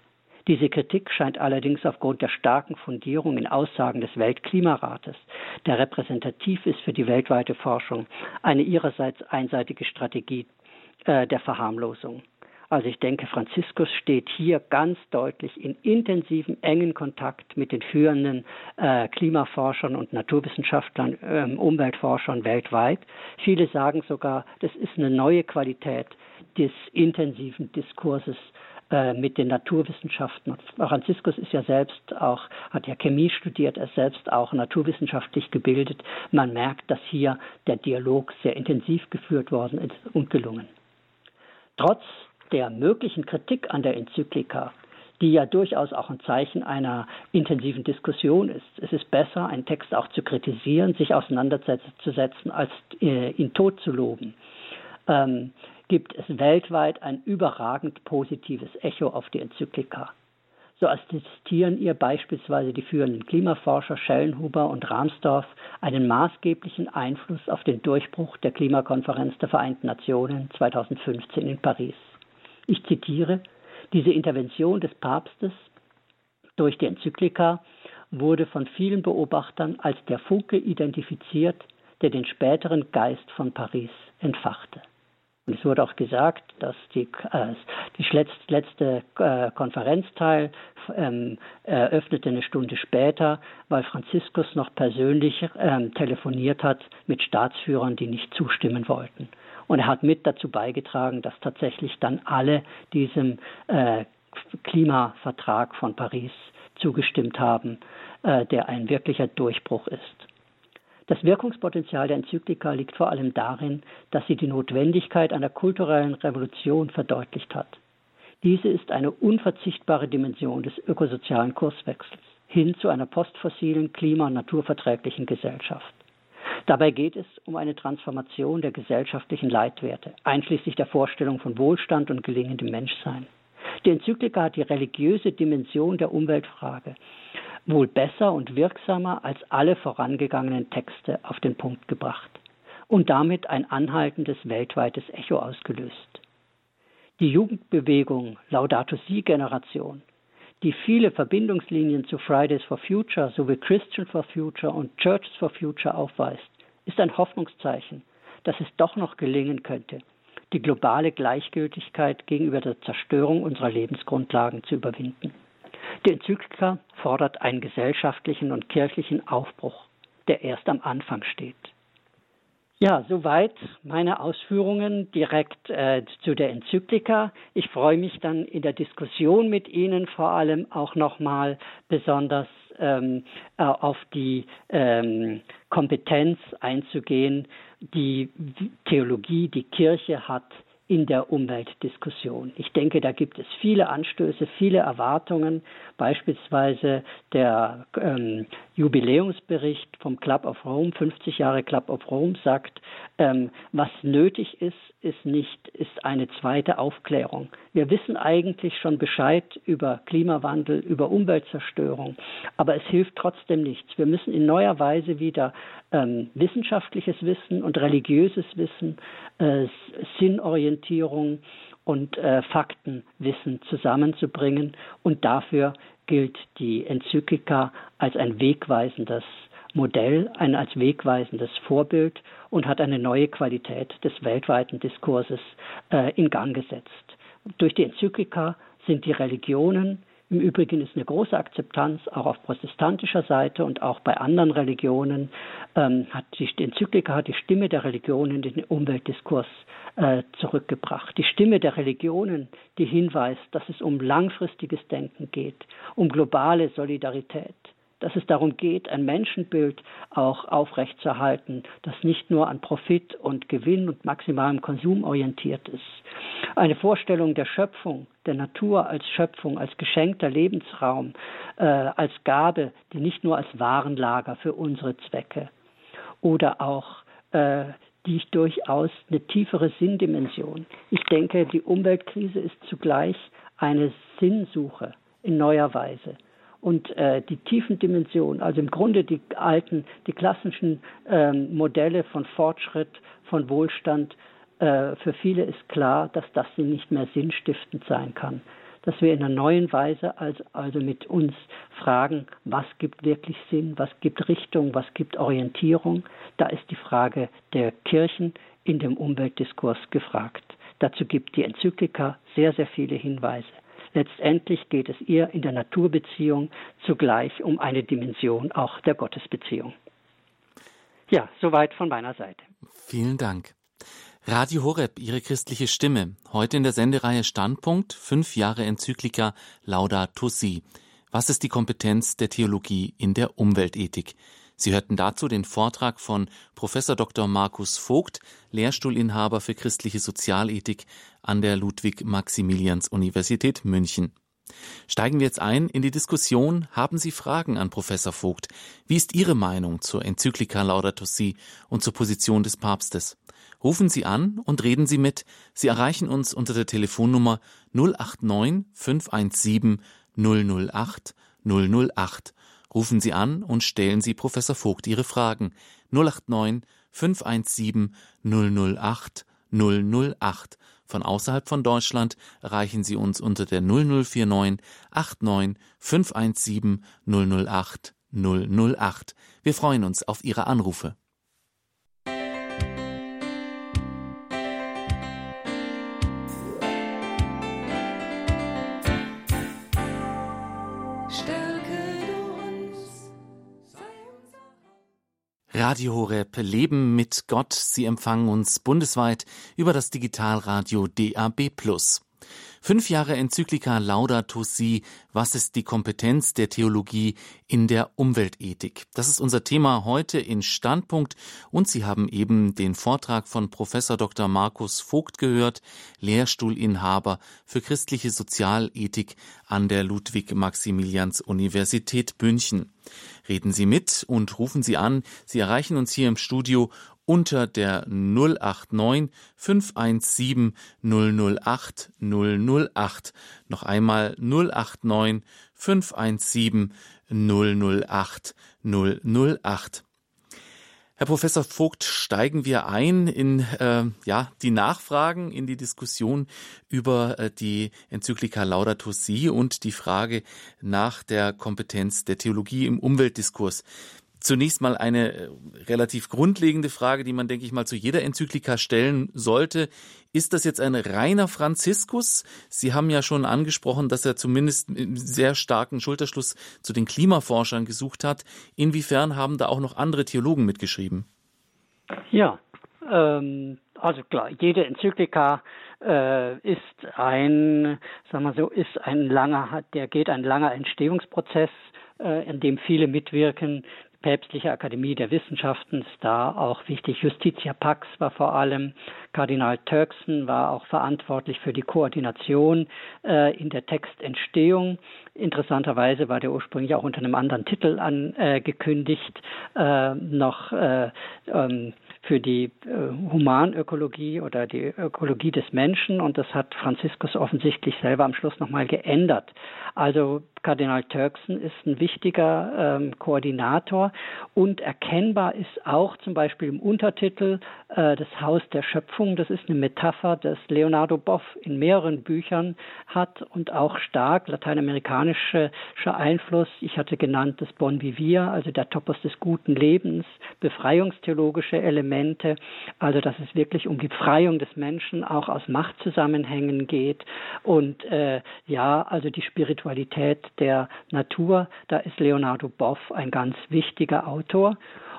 Diese Kritik scheint allerdings aufgrund der starken Fundierung in Aussagen des Weltklimarates, der repräsentativ ist für die weltweite Forschung, eine ihrerseits einseitige Strategie äh, der Verharmlosung. Also ich denke, Franziskus steht hier ganz deutlich in intensivem, engen Kontakt mit den führenden äh, Klimaforschern und Naturwissenschaftlern, äh, Umweltforschern weltweit. Viele sagen sogar, das ist eine neue Qualität des intensiven Diskurses äh, mit den Naturwissenschaften. Franziskus ist ja selbst auch, hat ja Chemie studiert, er ist selbst auch naturwissenschaftlich gebildet. Man merkt, dass hier der Dialog sehr intensiv geführt worden ist und gelungen. Trotz der möglichen Kritik an der Enzyklika, die ja durchaus auch ein Zeichen einer intensiven Diskussion ist. Es ist besser, einen Text auch zu kritisieren, sich auseinanderzusetzen, als äh, ihn tot zu loben. Ähm, gibt es weltweit ein überragend positives Echo auf die Enzyklika. So attestieren ihr beispielsweise die führenden Klimaforscher Schellenhuber und Rahmsdorf einen maßgeblichen Einfluss auf den Durchbruch der Klimakonferenz der Vereinten Nationen 2015 in Paris. Ich zitiere, diese Intervention des Papstes durch die Enzyklika wurde von vielen Beobachtern als der Funke identifiziert, der den späteren Geist von Paris entfachte. Und es wurde auch gesagt, dass die, äh, die letzte äh, Konferenzteil ähm, eröffnete eine Stunde später, weil Franziskus noch persönlich ähm, telefoniert hat mit Staatsführern, die nicht zustimmen wollten. Und er hat mit dazu beigetragen, dass tatsächlich dann alle diesem äh, Klimavertrag von Paris zugestimmt haben, äh, der ein wirklicher Durchbruch ist. Das Wirkungspotenzial der Enzyklika liegt vor allem darin, dass sie die Notwendigkeit einer kulturellen Revolution verdeutlicht hat. Diese ist eine unverzichtbare Dimension des ökosozialen Kurswechsels hin zu einer postfossilen, klima- und naturverträglichen Gesellschaft. Dabei geht es um eine Transformation der gesellschaftlichen Leitwerte, einschließlich der Vorstellung von Wohlstand und gelingendem Menschsein. Die Enzyklika hat die religiöse Dimension der Umweltfrage wohl besser und wirksamer als alle vorangegangenen Texte auf den Punkt gebracht und damit ein anhaltendes weltweites Echo ausgelöst. Die Jugendbewegung Laudato Si Generation, die viele Verbindungslinien zu Fridays for Future sowie Christian for Future und Churches for Future aufweist, ist ein Hoffnungszeichen, dass es doch noch gelingen könnte, die globale Gleichgültigkeit gegenüber der Zerstörung unserer Lebensgrundlagen zu überwinden. Die Enzyklika fordert einen gesellschaftlichen und kirchlichen Aufbruch, der erst am Anfang steht. Ja, soweit meine Ausführungen direkt äh, zu der Enzyklika. Ich freue mich dann in der Diskussion mit Ihnen vor allem auch nochmal besonders ähm, äh, auf die ähm, Kompetenz einzugehen, die Theologie, die Kirche hat in der Umweltdiskussion. Ich denke, da gibt es viele Anstöße, viele Erwartungen. Beispielsweise der ähm, Jubiläumsbericht vom Club of Rome, 50 Jahre Club of Rome, sagt, ähm, was nötig ist, ist nicht, ist eine zweite Aufklärung. Wir wissen eigentlich schon Bescheid über Klimawandel, über Umweltzerstörung, aber es hilft trotzdem nichts. Wir müssen in neuer Weise wieder ähm, wissenschaftliches Wissen und religiöses Wissen, äh, Sinnorientierung und äh, Faktenwissen zusammenzubringen. Und dafür gilt die Enzyklika als ein wegweisendes Modell, ein als wegweisendes Vorbild und hat eine neue Qualität des weltweiten Diskurses äh, in Gang gesetzt. Durch die Enzyklika sind die Religionen im Übrigen ist eine große Akzeptanz auch auf protestantischer Seite und auch bei anderen Religionen. Ähm, hat die Enzyklika hat die Stimme der Religionen in den Umweltdiskurs äh, zurückgebracht. Die Stimme der Religionen, die hinweist, dass es um langfristiges Denken geht, um globale Solidarität dass es darum geht, ein Menschenbild auch aufrechtzuerhalten, das nicht nur an Profit und Gewinn und maximalem Konsum orientiert ist. Eine Vorstellung der Schöpfung, der Natur als Schöpfung, als geschenkter Lebensraum, äh, als Gabe, die nicht nur als Warenlager für unsere Zwecke oder auch äh, die durchaus eine tiefere Sinndimension. Ich denke, die Umweltkrise ist zugleich eine Sinnsuche in neuer Weise und äh, die tiefen Dimensionen, also im Grunde die alten, die klassischen ähm, Modelle von Fortschritt, von Wohlstand, äh, für viele ist klar, dass das nicht mehr sinnstiftend sein kann. Dass wir in einer neuen Weise also, also mit uns fragen, was gibt wirklich Sinn, was gibt Richtung, was gibt Orientierung. Da ist die Frage der Kirchen in dem Umweltdiskurs gefragt. Dazu gibt die Enzyklika sehr, sehr viele Hinweise. Letztendlich geht es ihr in der Naturbeziehung zugleich um eine Dimension auch der Gottesbeziehung. Ja, soweit von meiner Seite. Vielen Dank. Radio Horeb, Ihre christliche Stimme. Heute in der Sendereihe Standpunkt, fünf Jahre Enzyklika Laudato Si. Was ist die Kompetenz der Theologie in der Umweltethik? Sie hörten dazu den Vortrag von Professor Dr. Markus Vogt, Lehrstuhlinhaber für christliche Sozialethik an der Ludwig-Maximilians-Universität München. Steigen wir jetzt ein in die Diskussion. Haben Sie Fragen an Professor Vogt? Wie ist Ihre Meinung zur Enzyklika Laudato Si und zur Position des Papstes? Rufen Sie an und reden Sie mit. Sie erreichen uns unter der Telefonnummer 089 517 008 008. Rufen Sie an und stellen Sie Professor Vogt Ihre Fragen. 089 517 008 008. Von außerhalb von Deutschland erreichen Sie uns unter der 0049 89 517 008 008. Wir freuen uns auf Ihre Anrufe. Radio Horeb Leben mit Gott. Sie empfangen uns bundesweit über das Digitalradio DAB+. Fünf Jahre Enzyklika Laudato Si, was ist die Kompetenz der Theologie in der Umweltethik? Das ist unser Thema heute in Standpunkt und Sie haben eben den Vortrag von Professor Dr. Markus Vogt gehört, Lehrstuhlinhaber für christliche Sozialethik an der Ludwig-Maximilians-Universität München. Reden Sie mit und rufen Sie an. Sie erreichen uns hier im Studio unter der 089 517 008 008. Noch einmal 089 517 008 008. Herr Professor Vogt, steigen wir ein in äh, ja die Nachfragen, in die Diskussion über äh, die Enzyklika Laudato Si und die Frage nach der Kompetenz der Theologie im Umweltdiskurs. Zunächst mal eine äh, relativ grundlegende Frage, die man, denke ich mal, zu jeder Enzyklika stellen sollte. Ist das jetzt ein reiner Franziskus? Sie haben ja schon angesprochen, dass er zumindest einen sehr starken Schulterschluss zu den Klimaforschern gesucht hat. Inwiefern haben da auch noch andere Theologen mitgeschrieben? Ja, ähm, also klar, jede Enzyklika äh, ist ein, sagen wir so, ist ein langer, der geht ein langer Entstehungsprozess, äh, in dem viele mitwirken, Päpstliche Akademie der Wissenschaften ist da auch wichtig. Justitia Pax war vor allem, Kardinal Turkson war auch verantwortlich für die Koordination äh, in der Textentstehung. Interessanterweise war der ursprünglich auch unter einem anderen Titel angekündigt, äh, noch äh, ähm, für die äh, Humanökologie oder die Ökologie des Menschen und das hat Franziskus offensichtlich selber am Schluss nochmal geändert. Also Kardinal Turkson ist ein wichtiger ähm, Koordinator und erkennbar ist auch zum Beispiel im Untertitel äh, das Haus der Schöpfung. Das ist eine Metapher, das Leonardo Boff in mehreren Büchern hat und auch stark lateinamerikanischer Einfluss. Ich hatte genannt das Bon Vivir, also der Topos des guten Lebens, befreiungstheologische Elemente, also dass es wirklich um die Befreiung des Menschen auch aus Machtzusammenhängen geht und äh, ja, also die Spiritualität der Natur, da ist Leonardo Boff ein ganz wichtiger Autor.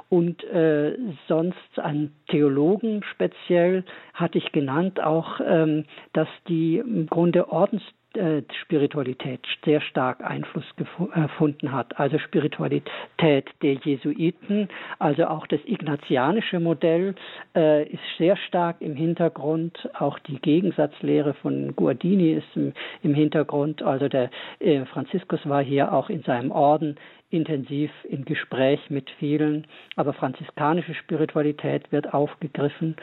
Und äh, sonst an Theologen speziell hatte ich genannt auch, ähm, dass die im Grunde Ordens äh, Spiritualität sehr stark Einfluss gefunden hat. Also Spiritualität der Jesuiten, also auch das ignatianische Modell äh, ist sehr stark im Hintergrund. Auch die Gegensatzlehre von Guardini ist im, im Hintergrund. Also der äh, Franziskus war hier auch in seinem Orden intensiv im Gespräch mit vielen, aber franziskanische Spiritualität wird aufgegriffen.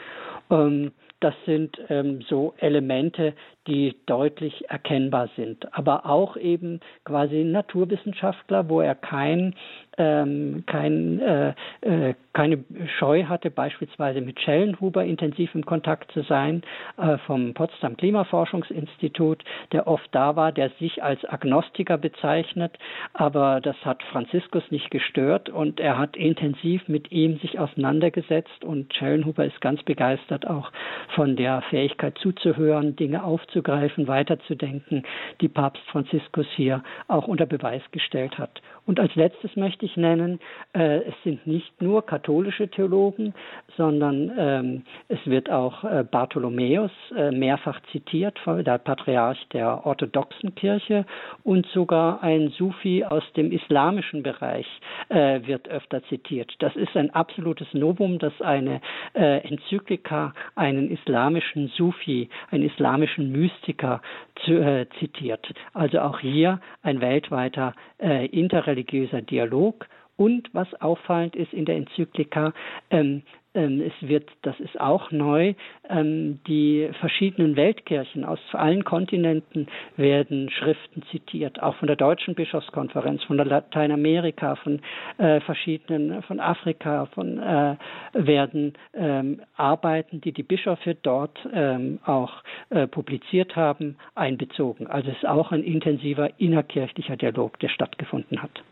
Ähm, das sind ähm, so Elemente, die deutlich erkennbar sind. Aber auch eben quasi Naturwissenschaftler, wo er kein, ähm, kein, äh, äh, keine Scheu hatte, beispielsweise mit Schellenhuber intensiv im Kontakt zu sein, äh, vom Potsdam Klimaforschungsinstitut, der oft da war, der sich als Agnostiker bezeichnet, aber das hat Franziskus nicht gestört und er hat intensiv mit ihm sich auseinandergesetzt und Schellenhuber ist ganz begeistert auch von der Fähigkeit zuzuhören, Dinge aufzugreifen, weiterzudenken, die Papst Franziskus hier auch unter Beweis gestellt hat. Und als letztes möchte ich nennen, äh, es sind nicht nur katholische Theologen, sondern ähm, es wird auch äh, Bartholomäus äh, mehrfach zitiert, der Patriarch der orthodoxen Kirche und sogar ein Sufi aus dem islamischen Bereich äh, wird öfter zitiert. Das ist ein absolutes Novum, dass eine äh, Enzyklika einen islamischen Sufi, einen islamischen Mystiker zu, äh, zitiert. Also auch hier ein weltweiter äh, interreligiöser Dialog. Und was auffallend ist in der Enzyklika, Ähm, es wird, das ist auch neu, ähm, die verschiedenen Weltkirchen aus allen Kontinenten werden Schriften zitiert, auch von der Deutschen Bischofskonferenz, von der Lateinamerika, von äh, verschiedenen, von Afrika, von äh, werden ähm, Arbeiten, die die Bischöfe dort ähm, auch äh, publiziert haben, einbezogen. Also es ist auch ein intensiver innerkirchlicher Dialog, der stattgefunden hat.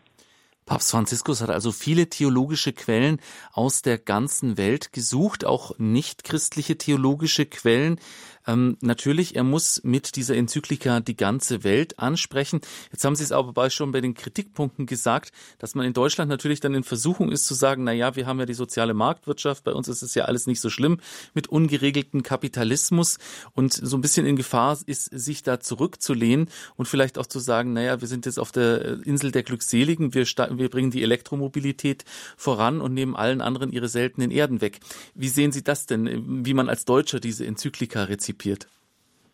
Papst Franziskus hat also viele theologische Quellen aus der ganzen Welt gesucht, auch nicht christliche theologische Quellen. Ähm, natürlich, er muss mit dieser Enzyklika die ganze Welt ansprechen. Jetzt haben Sie es aber schon bei den Kritikpunkten gesagt, dass man in Deutschland natürlich dann in Versuchung ist zu sagen, na ja, wir haben ja die soziale Marktwirtschaft, bei uns ist es ja alles nicht so schlimm mit ungeregelten Kapitalismus und so ein bisschen in Gefahr ist, sich da zurückzulehnen und vielleicht auch zu sagen, na ja, wir sind jetzt auf der Insel der Glückseligen, wir, wir bringen die Elektromobilität voran und nehmen allen anderen ihre seltenen Erden weg. Wie sehen Sie das denn, wie man als Deutscher diese Enzyklika rezipiert? Rezipiert?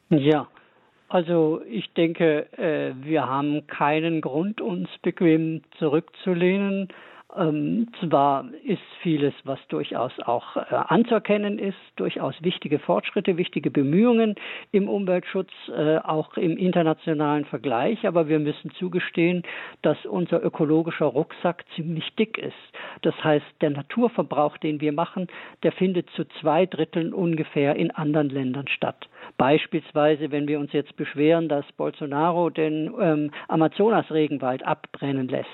Ja, also ich denke, äh, wir haben keinen Grund, uns bequem zurückzulehnen. Ähm, zwar ist vieles, was durchaus auch äh, anzuerkennen ist, durchaus wichtige Fortschritte, wichtige Bemühungen im Umweltschutz, äh, auch im internationalen Vergleich, aber wir müssen zugestehen, dass unser ökologischer Rucksack ziemlich dick ist. Das heißt, der Naturverbrauch, den wir machen, der findet zu zwei Dritteln ungefähr in anderen Ländern statt. Beispielsweise, wenn wir uns jetzt beschweren, dass Bolsonaro den ähm, Amazonas-Regenwald abbrennen lässt.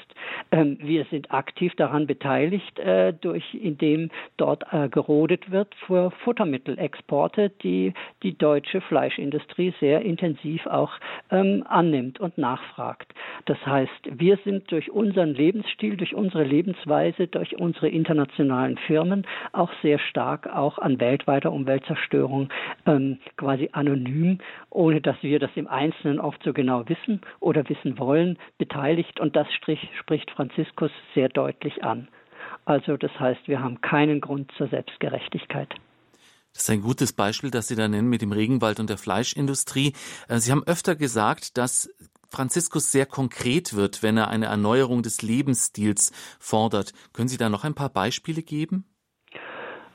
Ähm, wir sind aktiv daran beteiligt, äh, durch, indem dort äh, gerodet wird für Futtermittelexporte, die die deutsche Fleischindustrie sehr intensiv auch ähm, annimmt und nachfragt. Das heißt, wir sind durch unseren Lebensstil, durch unsere Lebensweise, durch unsere internationalen Firmen auch sehr stark auch an weltweiter Umweltzerstörung ähm, quasi anonym, ohne dass wir das im Einzelnen oft so genau wissen oder wissen wollen, beteiligt. Und das spricht Franziskus sehr deutlich an. Also das heißt, wir haben keinen Grund zur Selbstgerechtigkeit. Das ist ein gutes Beispiel, das Sie da nennen mit dem Regenwald und der Fleischindustrie. Äh, Sie haben öfter gesagt, dass Franziskus sehr konkret wird, wenn er eine Erneuerung des Lebensstils fordert. Können Sie da noch ein paar Beispiele geben?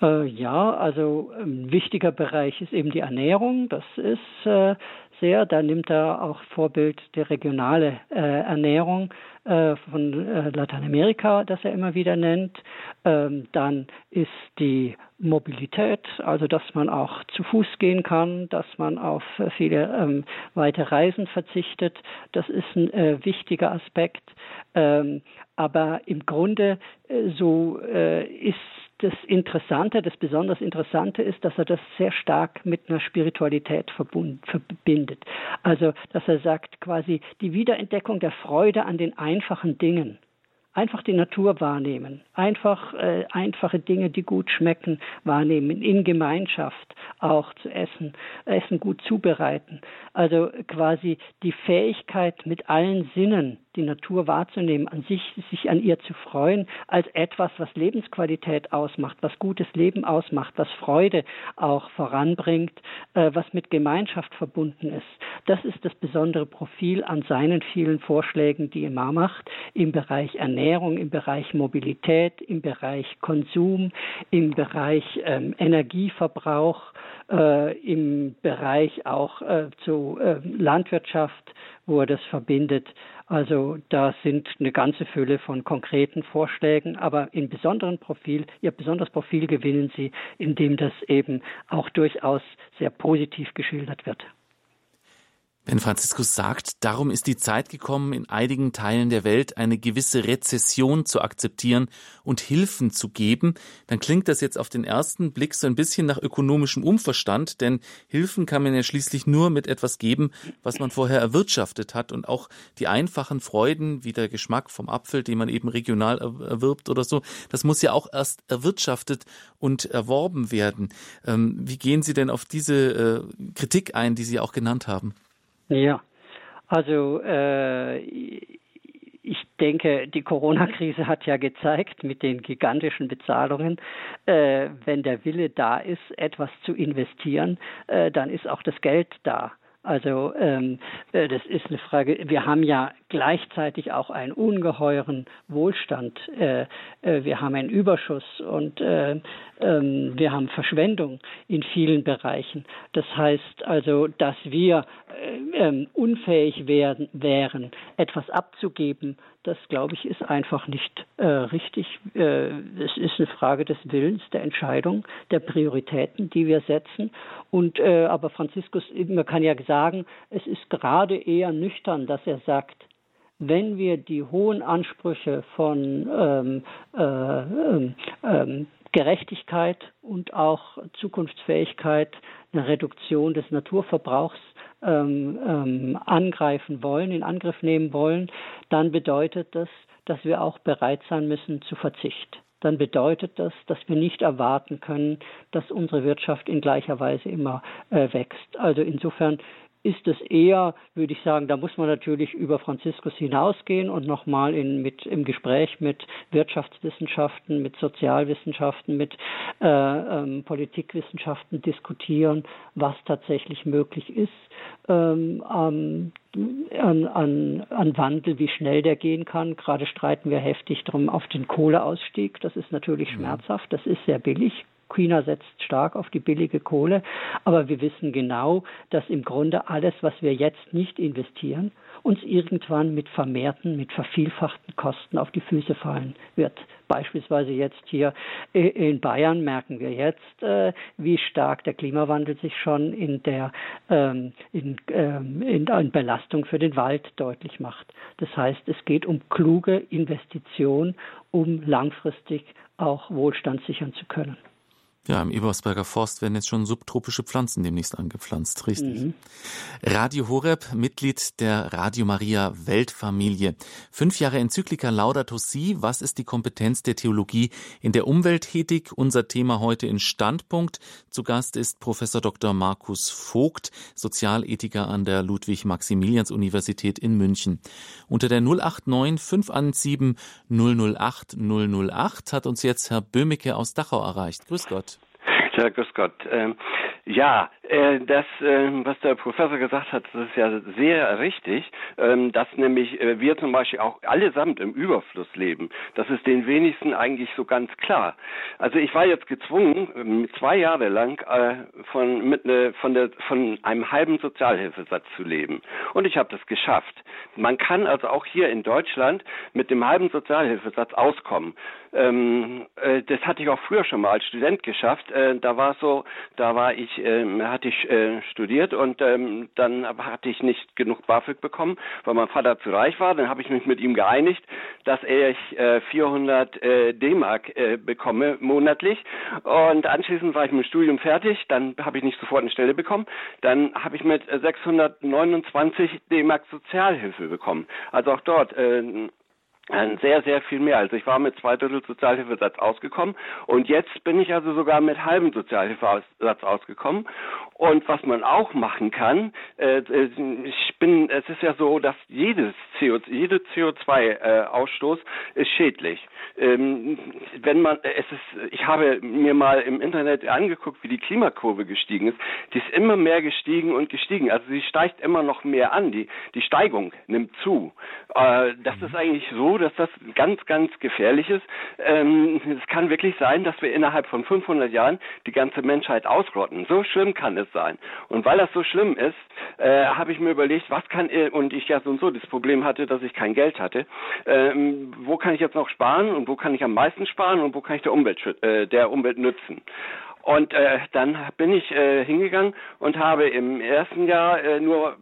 Äh, ja, also ein wichtiger Bereich ist eben die Ernährung. Das ist äh, sehr, da nimmt er auch Vorbild der regionale äh, Ernährung äh, von äh, Lateinamerika, das er immer wieder nennt. Ähm, dann ist die Mobilität, also dass man auch zu Fuß gehen kann, dass man auf viele ähm, weite Reisen verzichtet. Das ist ein äh, wichtiger Aspekt. Ähm, aber im Grunde äh, so äh, ist das Interessante, das besonders Interessante ist, dass er das sehr stark mit einer Spiritualität verbindet. Also, dass er sagt, quasi die Wiederentdeckung der Freude an den einfachen Dingen einfach die Natur wahrnehmen, einfach äh, einfache Dinge, die gut schmecken, wahrnehmen, in Gemeinschaft auch zu essen, Essen gut zubereiten. Also quasi die Fähigkeit mit allen Sinnen die Natur wahrzunehmen, an sich, sich an ihr zu freuen, als etwas, was Lebensqualität ausmacht, was gutes Leben ausmacht, was Freude auch voranbringt, äh, was mit Gemeinschaft verbunden ist. Das ist das besondere Profil an seinen vielen Vorschlägen, die er macht, im Bereich Ernährung, im Bereich Mobilität, im Bereich Konsum, im Bereich ähm, Energieverbrauch, äh, im Bereich auch äh, zu äh, Landwirtschaft, wo er das verbindet. Also da sind eine ganze Fülle von konkreten Vorschlägen, aber in besonderen Profil, ihr besonderes Profil gewinnen sie, indem das eben auch durchaus sehr positiv geschildert wird. Wenn Franziskus sagt, darum ist die Zeit gekommen, in einigen Teilen der Welt eine gewisse Rezession zu akzeptieren und Hilfen zu geben, dann klingt das jetzt auf den ersten Blick so ein bisschen nach ökonomischem Unverstand, denn Hilfen kann man ja schließlich nur mit etwas geben, was man vorher erwirtschaftet hat und auch die einfachen Freuden, wie der Geschmack vom Apfel, den man eben regional erwirbt oder so, das muss ja auch erst erwirtschaftet und erworben werden. Ähm, wie gehen Sie denn auf diese äh, Kritik ein, die Sie auch genannt haben? Ja, also äh, ich denke, die Corona-Krise hat ja gezeigt mit den gigantischen Bezahlungen, äh, wenn der Wille da ist, etwas zu investieren, äh, dann ist auch das Geld da. Also ähm, äh, das ist eine Frage. Wir haben ja gleichzeitig auch einen ungeheuren Wohlstand. Äh, äh, wir haben einen Überschuss und äh, ähm, wir haben Verschwendung in vielen Bereichen. Das heißt also, dass wir äh, ähm, unfähig werden, wären, etwas abzugeben, das glaube ich ist einfach nicht äh, richtig. Äh, es ist eine Frage des Willens, der Entscheidung, der Prioritäten, die wir setzen. Und äh, aber Franziskus, man kann ja sagen, es ist gerade eher nüchtern, dass er sagt, wenn wir die hohen Ansprüche von ähm, äh, ähm, ähm, Gerechtigkeit und auch Zukunftsfähigkeit, eine Reduktion des Naturverbrauchs ähm, ähm, angreifen wollen, in Angriff nehmen wollen, dann bedeutet das, dass wir auch bereit sein müssen zu Verzicht. Dann bedeutet das, dass wir nicht erwarten können, dass unsere Wirtschaft in gleicher Weise immer äh, wächst. Also insofern ist es eher, würde ich sagen, da muss man natürlich über Franziskus hinausgehen und nochmal in, mit, im Gespräch mit Wirtschaftswissenschaften, mit Sozialwissenschaften, mit äh, ähm, Politikwissenschaften diskutieren, was tatsächlich möglich ist ähm, an, an, an Wandel, wie schnell der gehen kann. Gerade streiten wir heftig drum auf den Kohleausstieg. Das ist natürlich mhm. schmerzhaft, das ist sehr billig, China setzt stark auf die billige Kohle, aber wir wissen genau, dass im Grunde alles, was wir jetzt nicht investieren, uns irgendwann mit vermehrten, mit vervielfachten Kosten auf die Füße fallen wird. Beispielsweise jetzt hier in Bayern merken wir jetzt, äh, wie stark der Klimawandel sich schon in der ähm, ähm, in, in Belastung für den Wald deutlich macht. Das heißt, es geht um kluge Investition, um langfristig auch Wohlstand sichern zu können. Ja, im Ebersberger Forst werden jetzt schon subtropische Pflanzen demnächst angepflanzt, richtig. Mhm. Radio Horeb, Mitglied der Radio Maria Weltfamilie. Fünf Jahre Enzyklika Laudato Si. Was ist die Kompetenz der Theologie in der Umweltethik? Unser Thema heute in Standpunkt. Zu Gast ist Professor Dr. Markus Vogt, Sozialethiker an der Ludwig-Maximilians-Universität in München. Unter der 089 517 008 008 hat uns jetzt Herr Böhmicke aus Dachau erreicht. Grüß Gott. Grüß Gott. Ja, äh, das, äh, was der Professor gesagt hat, das ist ja sehr richtig, ähm, dass nämlich äh, wir zum Beispiel auch allesamt im Überfluss leben. Das ist den wenigsten eigentlich so ganz klar. Also ich war jetzt gezwungen, ähm, zwei Jahre lang äh, von, mit ne, von, der, von einem halben Sozialhilfesatz zu leben. Und ich habe das geschafft. Man kann also auch hier in Deutschland mit dem halben Sozialhilfesatz auskommen. Ähm, äh, das hatte ich auch früher schon mal als Student geschafft. Äh, da war so, da war ich, äh, hatte ich äh, studiert und ähm, dann hatte ich nicht genug BAföG bekommen, weil mein Vater zu reich war. Dann habe ich mich mit ihm geeinigt, dass ich äh, 400 äh, D-Mark äh, bekomme monatlich. Und anschließend war ich mit dem Studium fertig. Dann habe ich nicht sofort eine Stelle bekommen. Dann habe ich mit 629 D-Mark Sozialhilfe bekommen. Also auch dort äh, sehr, sehr viel mehr. Also ich war mit zwei Drittel Sozialhilfesatz ausgekommen und jetzt bin ich also sogar mit halbem Sozialhilfesatz ausgekommen. Und was man auch machen kann, äh, äh ich bin, es ist ja so, dass jedes CO, jede CO2-Ausstoß äh, ist schädlich. Ähm, wenn man, es ist, ich habe mir mal im Internet angeguckt, wie die Klimakurve gestiegen ist. Die ist immer mehr gestiegen und gestiegen. Also sie steigt immer noch mehr an. Die, die Steigung nimmt zu. Äh, das ist eigentlich so, dass das ganz, ganz gefährlich ist. Ähm, es kann wirklich sein, dass wir innerhalb von 500 Jahren die ganze Menschheit ausrotten. So schlimm kann es sein. Und weil das so schlimm ist, äh, habe ich mir überlegt, was kann und ich ja so und so das Problem hatte, dass ich kein Geld hatte, ähm, wo kann ich jetzt noch sparen und wo kann ich am meisten sparen und wo kann ich der Umwelt, äh, der Umwelt nützen. Und äh, dann bin ich äh, hingegangen und habe im ersten Jahr äh, nur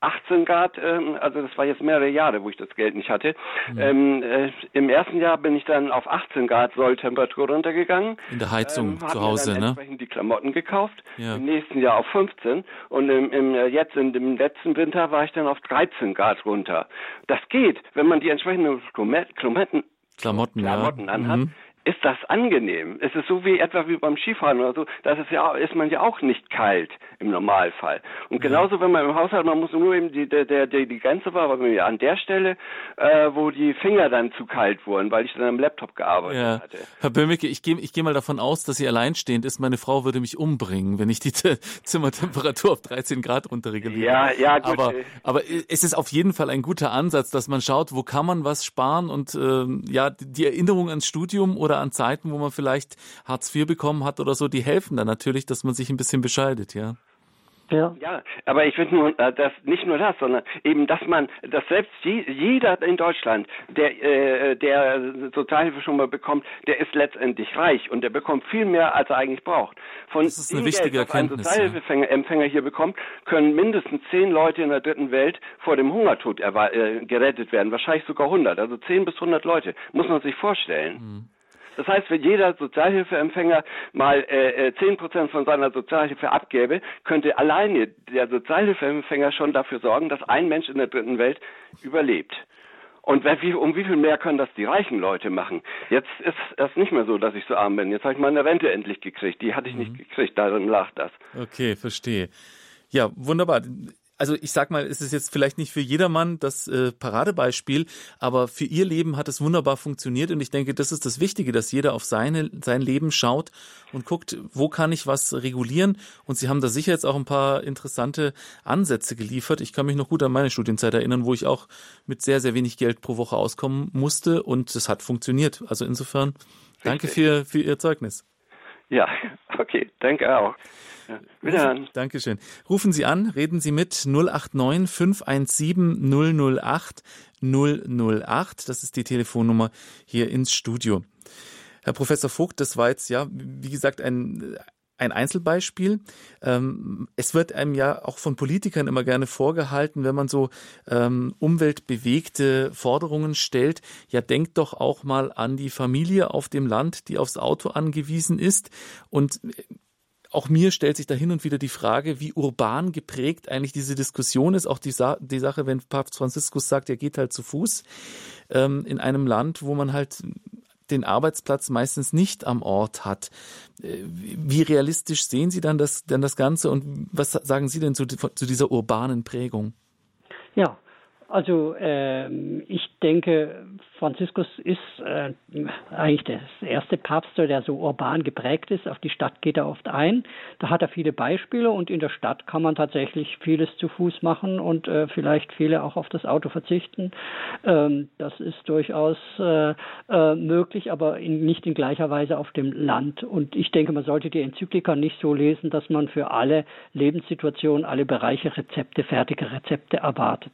18 Grad, ähm, also das war jetzt mehrere Jahre, wo ich das Geld nicht hatte. Mhm. Ähm, äh, Im ersten Jahr bin ich dann auf 18 Grad Solltemperatur runtergegangen. In der Heizung ähm, zu Hause, dann ne? entsprechend die Klamotten gekauft. Ja. Im nächsten Jahr auf 15 und im, im, äh, jetzt in dem letzten Winter war ich dann auf 13 Grad runter. Das geht, wenn man die entsprechenden Klamotten, Klamotten, Klamotten ja. anhat. Mhm ist das angenehm. Es ist so wie etwa wie beim Skifahren oder so, das ist ja ist man ja auch nicht kalt im Normalfall. Und genauso wenn man im Haushalt, man muss nur eben die der der die Grenze war, aber an der Stelle, äh, wo die Finger dann zu kalt wurden, weil ich dann am Laptop gearbeitet ja. hatte. Herr Böhmicke, ich gehe ich gehe mal davon aus, dass Sie alleinstehend ist. Meine Frau würde mich umbringen, wenn ich die Zimmertemperatur auf 13 Grad runterreguliere. Ja, ja, gut. Aber, aber es ist auf jeden Fall ein guter Ansatz, dass man schaut, wo kann man was sparen und ähm, ja, die Erinnerung ans Studium oder an Zeiten, wo man vielleicht Hartz IV bekommen hat oder so, die helfen dann natürlich, dass man sich ein bisschen bescheidet, ja. Ja. ja, aber ich finde nur, äh, dass nicht nur das, sondern eben, dass man, dass selbst jeder in Deutschland, der, äh, der Sozialhilfe schon mal bekommt, der ist letztendlich reich und der bekommt viel mehr, als er eigentlich braucht. Von das ist eine wichtige Geld, Erkenntnis. Ein Sozialhilfeempfänger ja. hier bekommt, können mindestens zehn Leute in der dritten Welt vor dem Hungertod äh, gerettet werden, wahrscheinlich sogar 100, also zehn bis 100 Leute, muss man sich vorstellen. Mhm. Das heißt, wenn jeder Sozialhilfeempfänger mal äh, 10 äh, Prozent von seiner Sozialhilfe abgäbe, könnte alleine der Sozialhilfeempfänger schon dafür sorgen, dass ein Mensch in der dritten Welt überlebt. Und um wie viel mehr können das die reichen Leute machen? Jetzt ist es nicht mehr so, dass ich so arm bin. Jetzt habe ich meine Rente endlich gekriegt. Die hatte ich nicht mhm. gekriegt, darin lag das. Okay, verstehe. Ja, wunderbar also ich sag mal, es ist jetzt vielleicht nicht für jedermann das äh, Paradebeispiel, aber für ihr Leben hat es wunderbar funktioniert und ich denke, das ist das Wichtige, dass jeder auf seine, sein Leben schaut und guckt, wo kann ich was regulieren und sie haben da sicher jetzt auch ein paar interessante Ansätze geliefert. Ich kann mich noch gut an meine Studienzeit erinnern, wo ich auch mit sehr, sehr wenig Geld pro Woche auskommen musste und es hat funktioniert. Also insofern, danke für, für Ihr Zeugnis. Ja, okay, danke auch. Ja, wiederhören. Dankeschön. Rufen Sie an, reden Sie mit 089 517 008 008. Das ist die Telefonnummer hier ins Studio. Herr Professor Vogt, das war jetzt ja, wie gesagt, ein, ein Einzelbeispiel. Ähm, es wird einem ja auch von Politikern immer gerne vorgehalten, wenn man so ähm, umweltbewegte Forderungen stellt, ja denkt doch auch mal an die Familie auf dem Land, die aufs Auto angewiesen ist. Und auch mir stellt sich da hin und wieder die Frage, wie urban geprägt eigentlich diese Diskussion ist. Auch die, Sa die Sache, wenn Papst Franziskus sagt, er geht halt zu Fuß ähm, in einem Land, wo man halt den Arbeitsplatz meistens nicht am Ort hat. Äh, wie realistisch sehen Sie dann das, denn das Ganze und was sagen Sie denn zu, zu dieser urbanen Prägung? Ja, also äh, ich denke, Franziskus ist äh, eigentlich der erste Papst, der so urban geprägt ist. Auf die Stadt geht er oft ein. Da hat er viele Beispiele und in der Stadt kann man tatsächlich vieles zu Fuß machen und äh, vielleicht viele auch auf das Auto verzichten. Ähm, das ist durchaus äh, äh möglich, aber in, nicht in gleicher Weise auf dem Land. Und ich denke, man sollte die Enzyklika nicht so lesen, dass man für alle Lebenssituationen, alle Bereiche Rezepte, fertige Rezepte erwartet.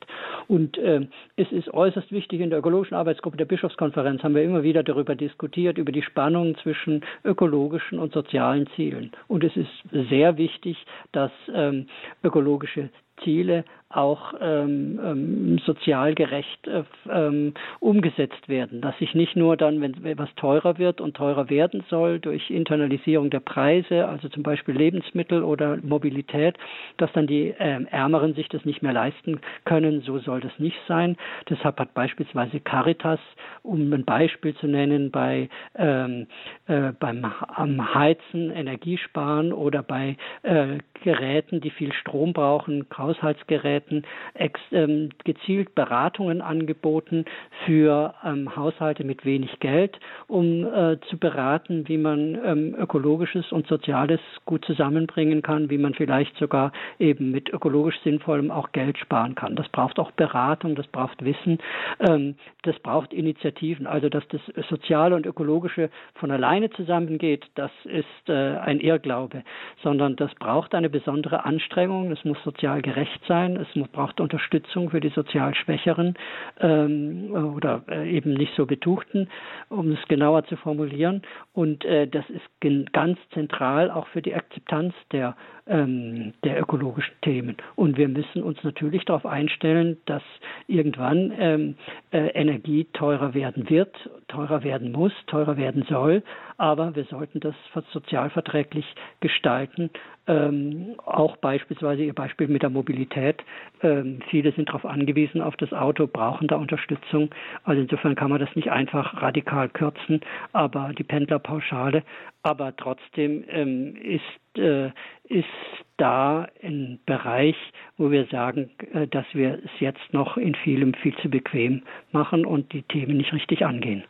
Und äh, es ist äußerst wichtig in der ökologischen Arbeitsgruppe, Gruppe der Bischofskonferenz haben wir immer wieder darüber diskutiert, über die Spannung zwischen ökologischen und sozialen Zielen. Und es ist sehr wichtig, dass ähm, ökologische Ziele auch ähm, ähm, sozial gerecht äh, ähm, umgesetzt werden, dass sich nicht nur dann, wenn etwas teurer wird und teurer werden soll durch Internalisierung der Preise, also zum Beispiel Lebensmittel oder Mobilität, dass dann die ähm, Ärmeren sich das nicht mehr leisten können. So soll das nicht sein. Deshalb hat beispielsweise Caritas, um ein Beispiel zu nennen, bei ähm, äh, beim Heizen, Energiesparen oder bei äh, Geräten, die viel Strom brauchen, Haushaltsgeräten, ex, ähm, gezielt Beratungen angeboten für ähm, Haushalte mit wenig Geld, um äh, zu beraten, wie man ähm, ökologisches und soziales gut zusammenbringen kann, wie man vielleicht sogar eben mit ökologisch sinnvollem auch Geld sparen kann. Das braucht auch Beratung, das braucht Wissen, ähm, das braucht Initiativen. Also dass das Soziale und Ökologische von alleine zusammengeht, das ist äh, ein Irrglaube, sondern das braucht eine besondere Anstrengung, es muss sozial gerecht sein, es braucht Unterstützung für die sozial Schwächeren ähm, oder äh, eben nicht so Betuchten, um es genauer zu formulieren. Und äh, das ist ganz zentral auch für die Akzeptanz der ähm, der ökologischen Themen. Und wir müssen uns natürlich darauf einstellen, dass irgendwann ähm, äh, Energie teurer werden wird, teurer werden muss, teurer werden soll. Aber wir sollten das sozialverträglich gestalten Ähm, auch beispielsweise Ihr Beispiel mit der Mobilität. Ähm, viele sind darauf angewiesen, auf das Auto, brauchen da Unterstützung. Also insofern kann man das nicht einfach radikal kürzen, aber die Pendlerpauschale. Aber trotzdem ähm, ist, äh, ist da ein Bereich, wo wir sagen, äh, dass wir es jetzt noch in vielem viel zu bequem machen und die Themen nicht richtig angehen.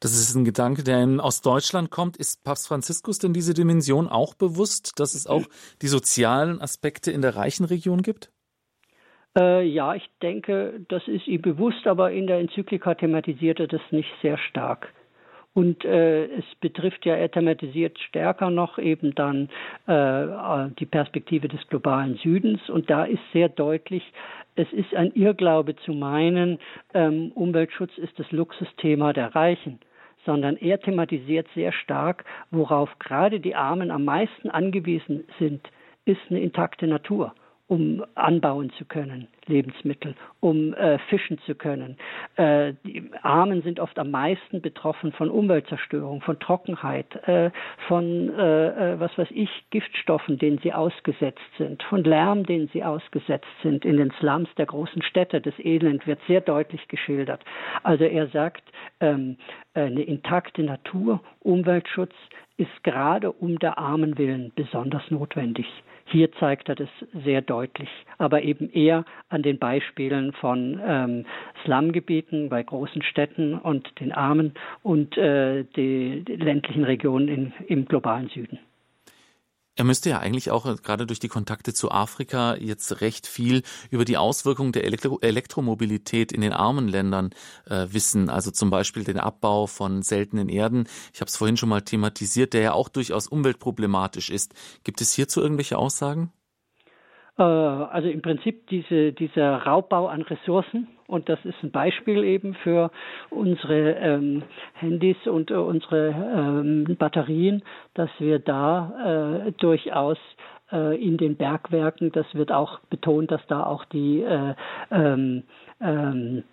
Das ist ein Gedanke, der aus Deutschland kommt. Ist Papst Franziskus denn diese Dimension auch bewusst, dass es auch die sozialen Aspekte in der reichen Region gibt? Äh, ja, ich denke, das ist ihm bewusst, aber in der Enzyklika thematisiert er das nicht sehr stark. Und äh, es betrifft ja, er thematisiert stärker noch eben dann äh, die Perspektive des globalen Südens. Und da ist sehr deutlich, es ist ein Irrglaube zu meinen, ähm, Umweltschutz ist das Luxusthema der Reichen sondern er thematisiert sehr stark, worauf gerade die Armen am meisten angewiesen sind, ist eine intakte Natur um anbauen zu können, Lebensmittel, um äh, fischen zu können. Äh, die Armen sind oft am meisten betroffen von Umweltzerstörung, von Trockenheit, äh, von äh, äh, was weiß ich, Giftstoffen, denen sie ausgesetzt sind, von Lärm, denen sie ausgesetzt sind in den Slums der großen Städte. Das Elend wird sehr deutlich geschildert. Also er sagt, ähm, eine intakte Natur, Umweltschutz ist gerade um der Armen willen besonders notwendig. Hier zeigt er das sehr deutlich, aber eben eher an den Beispielen von ähm, Slumgebieten bei großen Städten und den Armen und äh, die, ländlichen Regionen in, im globalen Süden. Er müsste ja eigentlich auch äh, gerade durch die Kontakte zu Afrika jetzt recht viel über die Auswirkungen der Elektro Elektromobilität in den armen Ländern äh, wissen. Also zum Beispiel den Abbau von seltenen Erden. Ich habe es vorhin schon mal thematisiert, der ja auch durchaus umweltproblematisch ist. Gibt es hierzu irgendwelche Aussagen? Äh, also im Prinzip diese, dieser Raubbau an Ressourcen. Und das ist ein Beispiel eben für unsere ähm, Handys und äh, unsere ähm, Batterien, dass wir da äh, durchaus äh, in den Bergwerken, das wird auch betont, dass da auch die äh, ähm, ähm,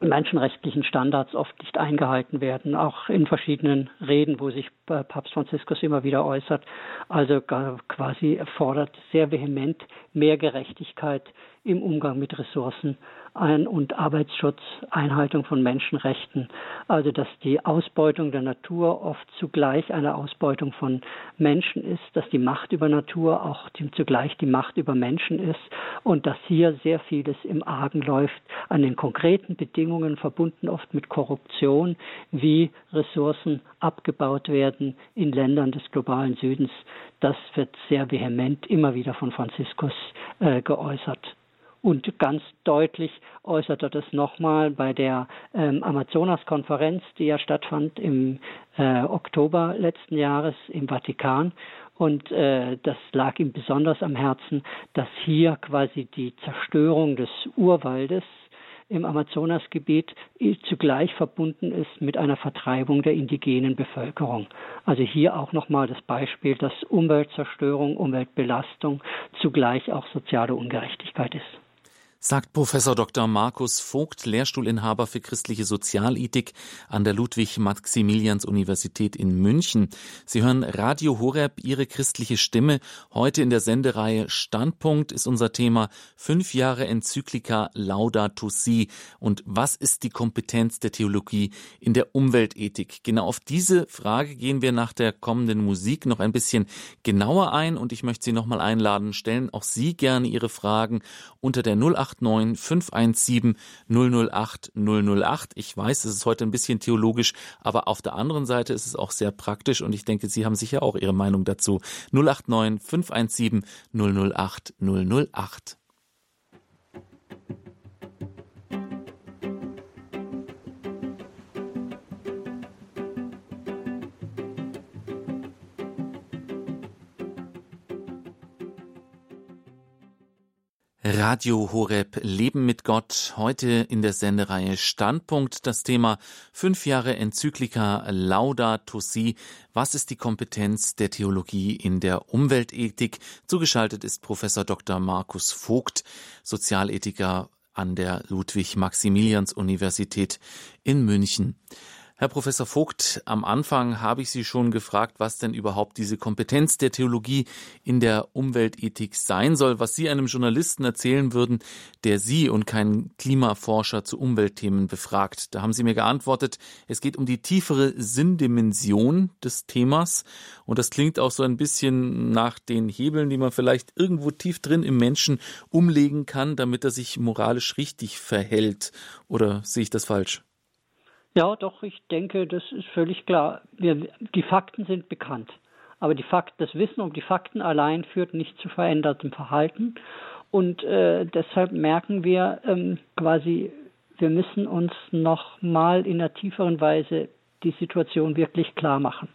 menschenrechtlichen Standards oft nicht eingehalten werden, auch in verschiedenen Reden, wo sich Papst Franziskus immer wieder äußert. Also quasi fordert sehr vehement mehr Gerechtigkeit im Umgang mit Ressourcen ein und Arbeitsschutz, Einhaltung von Menschenrechten. Also dass die Ausbeutung der Natur oft zugleich eine Ausbeutung von Menschen ist, dass die Macht über Natur auch zugleich die Macht über Menschen ist und dass hier sehr vieles im Argen läuft an den konkreten Bedingungen verbunden oft mit Korruption, wie Ressourcen abgebaut werden in Ländern des globalen Südens. Das wird sehr vehement immer wieder von Franziskus äh, geäußert. Und ganz deutlich äußert er das nochmal bei der ähm, Amazonas-Konferenz, die ja stattfand im äh, Oktober letzten Jahres im Vatikan. Und äh, das lag ihm besonders am Herzen, dass hier quasi die Zerstörung des Urwaldes im Amazonasgebiet zugleich verbunden ist mit einer Vertreibung der indigenen Bevölkerung. Also hier auch nochmal das Beispiel, dass Umweltzerstörung, Umweltbelastung zugleich auch soziale Ungerechtigkeit ist sagt Professor Dr. Markus Vogt, Lehrstuhlinhaber für christliche Sozialethik an der Ludwig-Maximilians-Universität in München. Sie hören Radio Horeb, Ihre christliche Stimme. Heute in der Sendereihe Standpunkt ist unser Thema Fünf Jahre Enzyklika Laudato Si und was ist die Kompetenz der Theologie in der Umweltethik? Genau auf diese Frage gehen wir nach der kommenden Musik noch ein bisschen genauer ein und ich möchte Sie nochmal einladen, stellen auch Sie gerne Ihre Fragen unter der 08 089 517 008 008. Ich weiß, es ist heute ein bisschen theologisch, aber auf der anderen Seite ist es auch sehr praktisch und ich denke, Sie haben sicher auch Ihre Meinung dazu. 089 517 008 008. Radio Horeb Leben mit Gott. Heute in der Sendereihe Standpunkt das Thema fünf Jahre Enzyklika Laudato Si. Was ist die Kompetenz der Theologie in der Umweltethik? Zugeschaltet ist Professor Dr. Markus Vogt, Sozialethiker an der Ludwig-Maximilians-Universität in München. Herr Professor Vogt, am Anfang habe ich Sie schon gefragt, was denn überhaupt diese Kompetenz der Theologie in der Umweltethik sein soll, was Sie einem Journalisten erzählen würden, der Sie und keinen Klimaforscher zu Umweltthemen befragt. Da haben Sie mir geantwortet, es geht um die tiefere Sinndimension des Themas und das klingt auch so ein bisschen nach den Hebeln, die man vielleicht irgendwo tief drin im Menschen umlegen kann, damit er sich moralisch richtig verhält. Oder sehe ich das falsch? Ja, doch, ich denke, das ist völlig klar. Wir, die Fakten sind bekannt. Aber die Fakt, das Wissen um die Fakten allein führt nicht zu verändertem Verhalten. Und äh, deshalb merken wir ähm, quasi, wir müssen uns noch mal in einer tieferen Weise die Situation wirklich klar machen.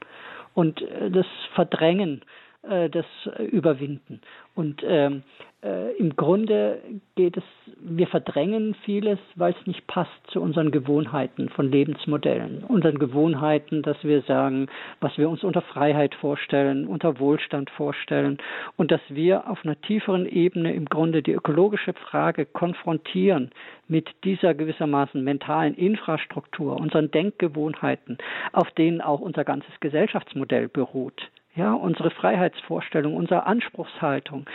Und äh, das Verdrängen, äh, das Überwinden. Und ähm, äh, im Grunde geht es, wir verdrängen vieles, weil es nicht passt zu unseren Gewohnheiten von Lebensmodellen, unseren Gewohnheiten, dass wir sagen, was wir uns unter Freiheit vorstellen, unter Wohlstand vorstellen. Und dass wir auf einer tieferen Ebene im Grunde die ökologische Frage konfrontieren mit dieser gewissermaßen mentalen Infrastruktur, unseren Denkgewohnheiten, auf denen auch unser ganzes Gesellschaftsmodell beruht ja, unsere Freiheitsvorstellung, unsere Anspruchshaltung,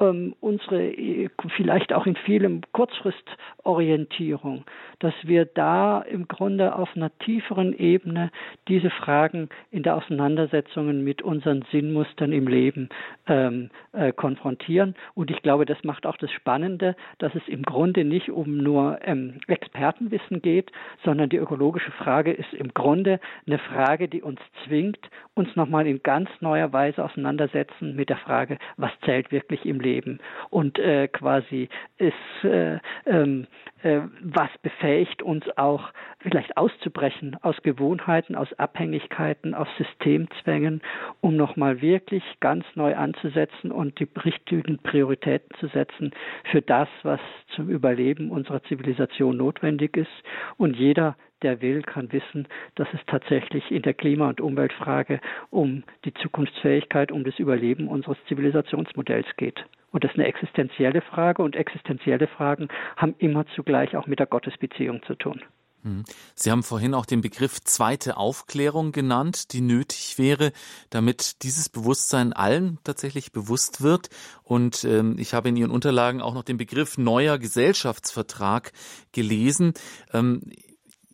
ähm, unsere äh, vielleicht auch in vielem Kurzfristorientierung, dass wir da im Grunde auf einer tieferen Ebene diese Fragen in der Auseinandersetzungen mit unseren Sinnmustern im Leben ähm, äh, konfrontieren. Und ich glaube, das macht auch das Spannende, dass es im Grunde nicht um nur ähm, Expertenwissen geht, sondern die ökologische Frage ist im Grunde eine Frage, die uns zwingt, uns nochmal in ganz neuer Weise auseinandersetzen mit der Frage, was zählt wirklich im Leben und äh, quasi ist, äh, ähm, äh, was befähigt uns auch vielleicht auszubrechen aus Gewohnheiten, aus Abhängigkeiten, aus Systemzwängen, um nochmal wirklich ganz neu anzusetzen und die richtigen Prioritäten zu setzen für das, was zum Überleben unserer Zivilisation notwendig ist. Und jeder der will, kann wissen, dass es tatsächlich in der Klima- und Umweltfrage um die Zukunftsfähigkeit, um das Überleben unseres Zivilisationsmodells geht. Und das ist eine existenzielle Frage und existenzielle Fragen haben immer zugleich auch mit der Gottesbeziehung zu tun. Hm. Sie haben vorhin auch den Begriff zweite Aufklärung genannt, die nötig wäre, damit dieses Bewusstsein allen tatsächlich bewusst wird. Und ähm, ich habe in Ihren Unterlagen auch noch den Begriff neuer Gesellschaftsvertrag gelesen. Ähm,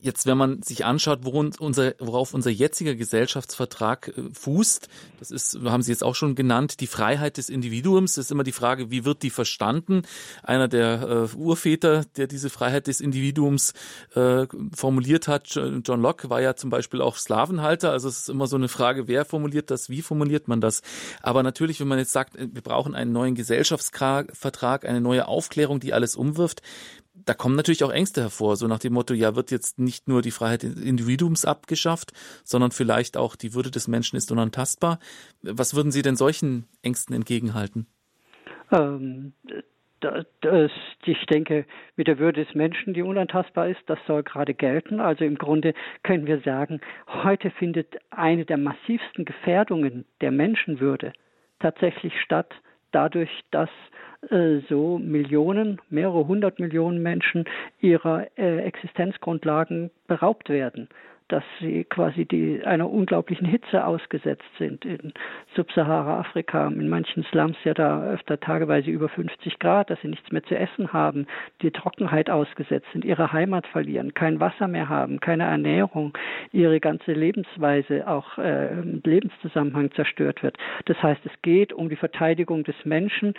Jetzt, wenn man sich anschaut, unser, worauf unser jetziger Gesellschaftsvertrag äh, fußt, das ist, haben Sie jetzt auch schon genannt, die Freiheit des Individuums. Das ist immer die Frage, wie wird die verstanden? Einer der äh, Urväter, der diese Freiheit des Individuums äh, formuliert hat, John Locke, war ja zum Beispiel auch Slavenhalter. Also es ist immer so eine Frage, wer formuliert das, wie formuliert man das? Aber natürlich, wenn man jetzt sagt, wir brauchen einen neuen Gesellschaftsvertrag, eine neue Aufklärung, die alles umwirft, da kommen natürlich auch Ängste hervor, so nach dem Motto, ja, wird jetzt nicht nur die Freiheit des Individuums abgeschafft, sondern vielleicht auch die Würde des Menschen ist unantastbar. Was würden Sie denn solchen Ängsten entgegenhalten? Ähm, das, ich denke, mit der Würde des Menschen, die unantastbar ist, das soll gerade gelten. Also im Grunde können wir sagen, heute findet eine der massivsten Gefährdungen der Menschenwürde tatsächlich statt, dadurch, dass äh, so Millionen, mehrere hundert Millionen Menschen ihrer äh, Existenzgrundlagen beraubt werden dass sie quasi die, einer unglaublichen Hitze ausgesetzt sind. In Subsahara-Afrika, in manchen Slums ja da öfter tageweise über 50 Grad, dass sie nichts mehr zu essen haben, die Trockenheit ausgesetzt sind, ihre Heimat verlieren, kein Wasser mehr haben, keine Ernährung, ihre ganze Lebensweise, auch äh, Lebenszusammenhang zerstört wird. Das heißt, es geht um die Verteidigung des Menschen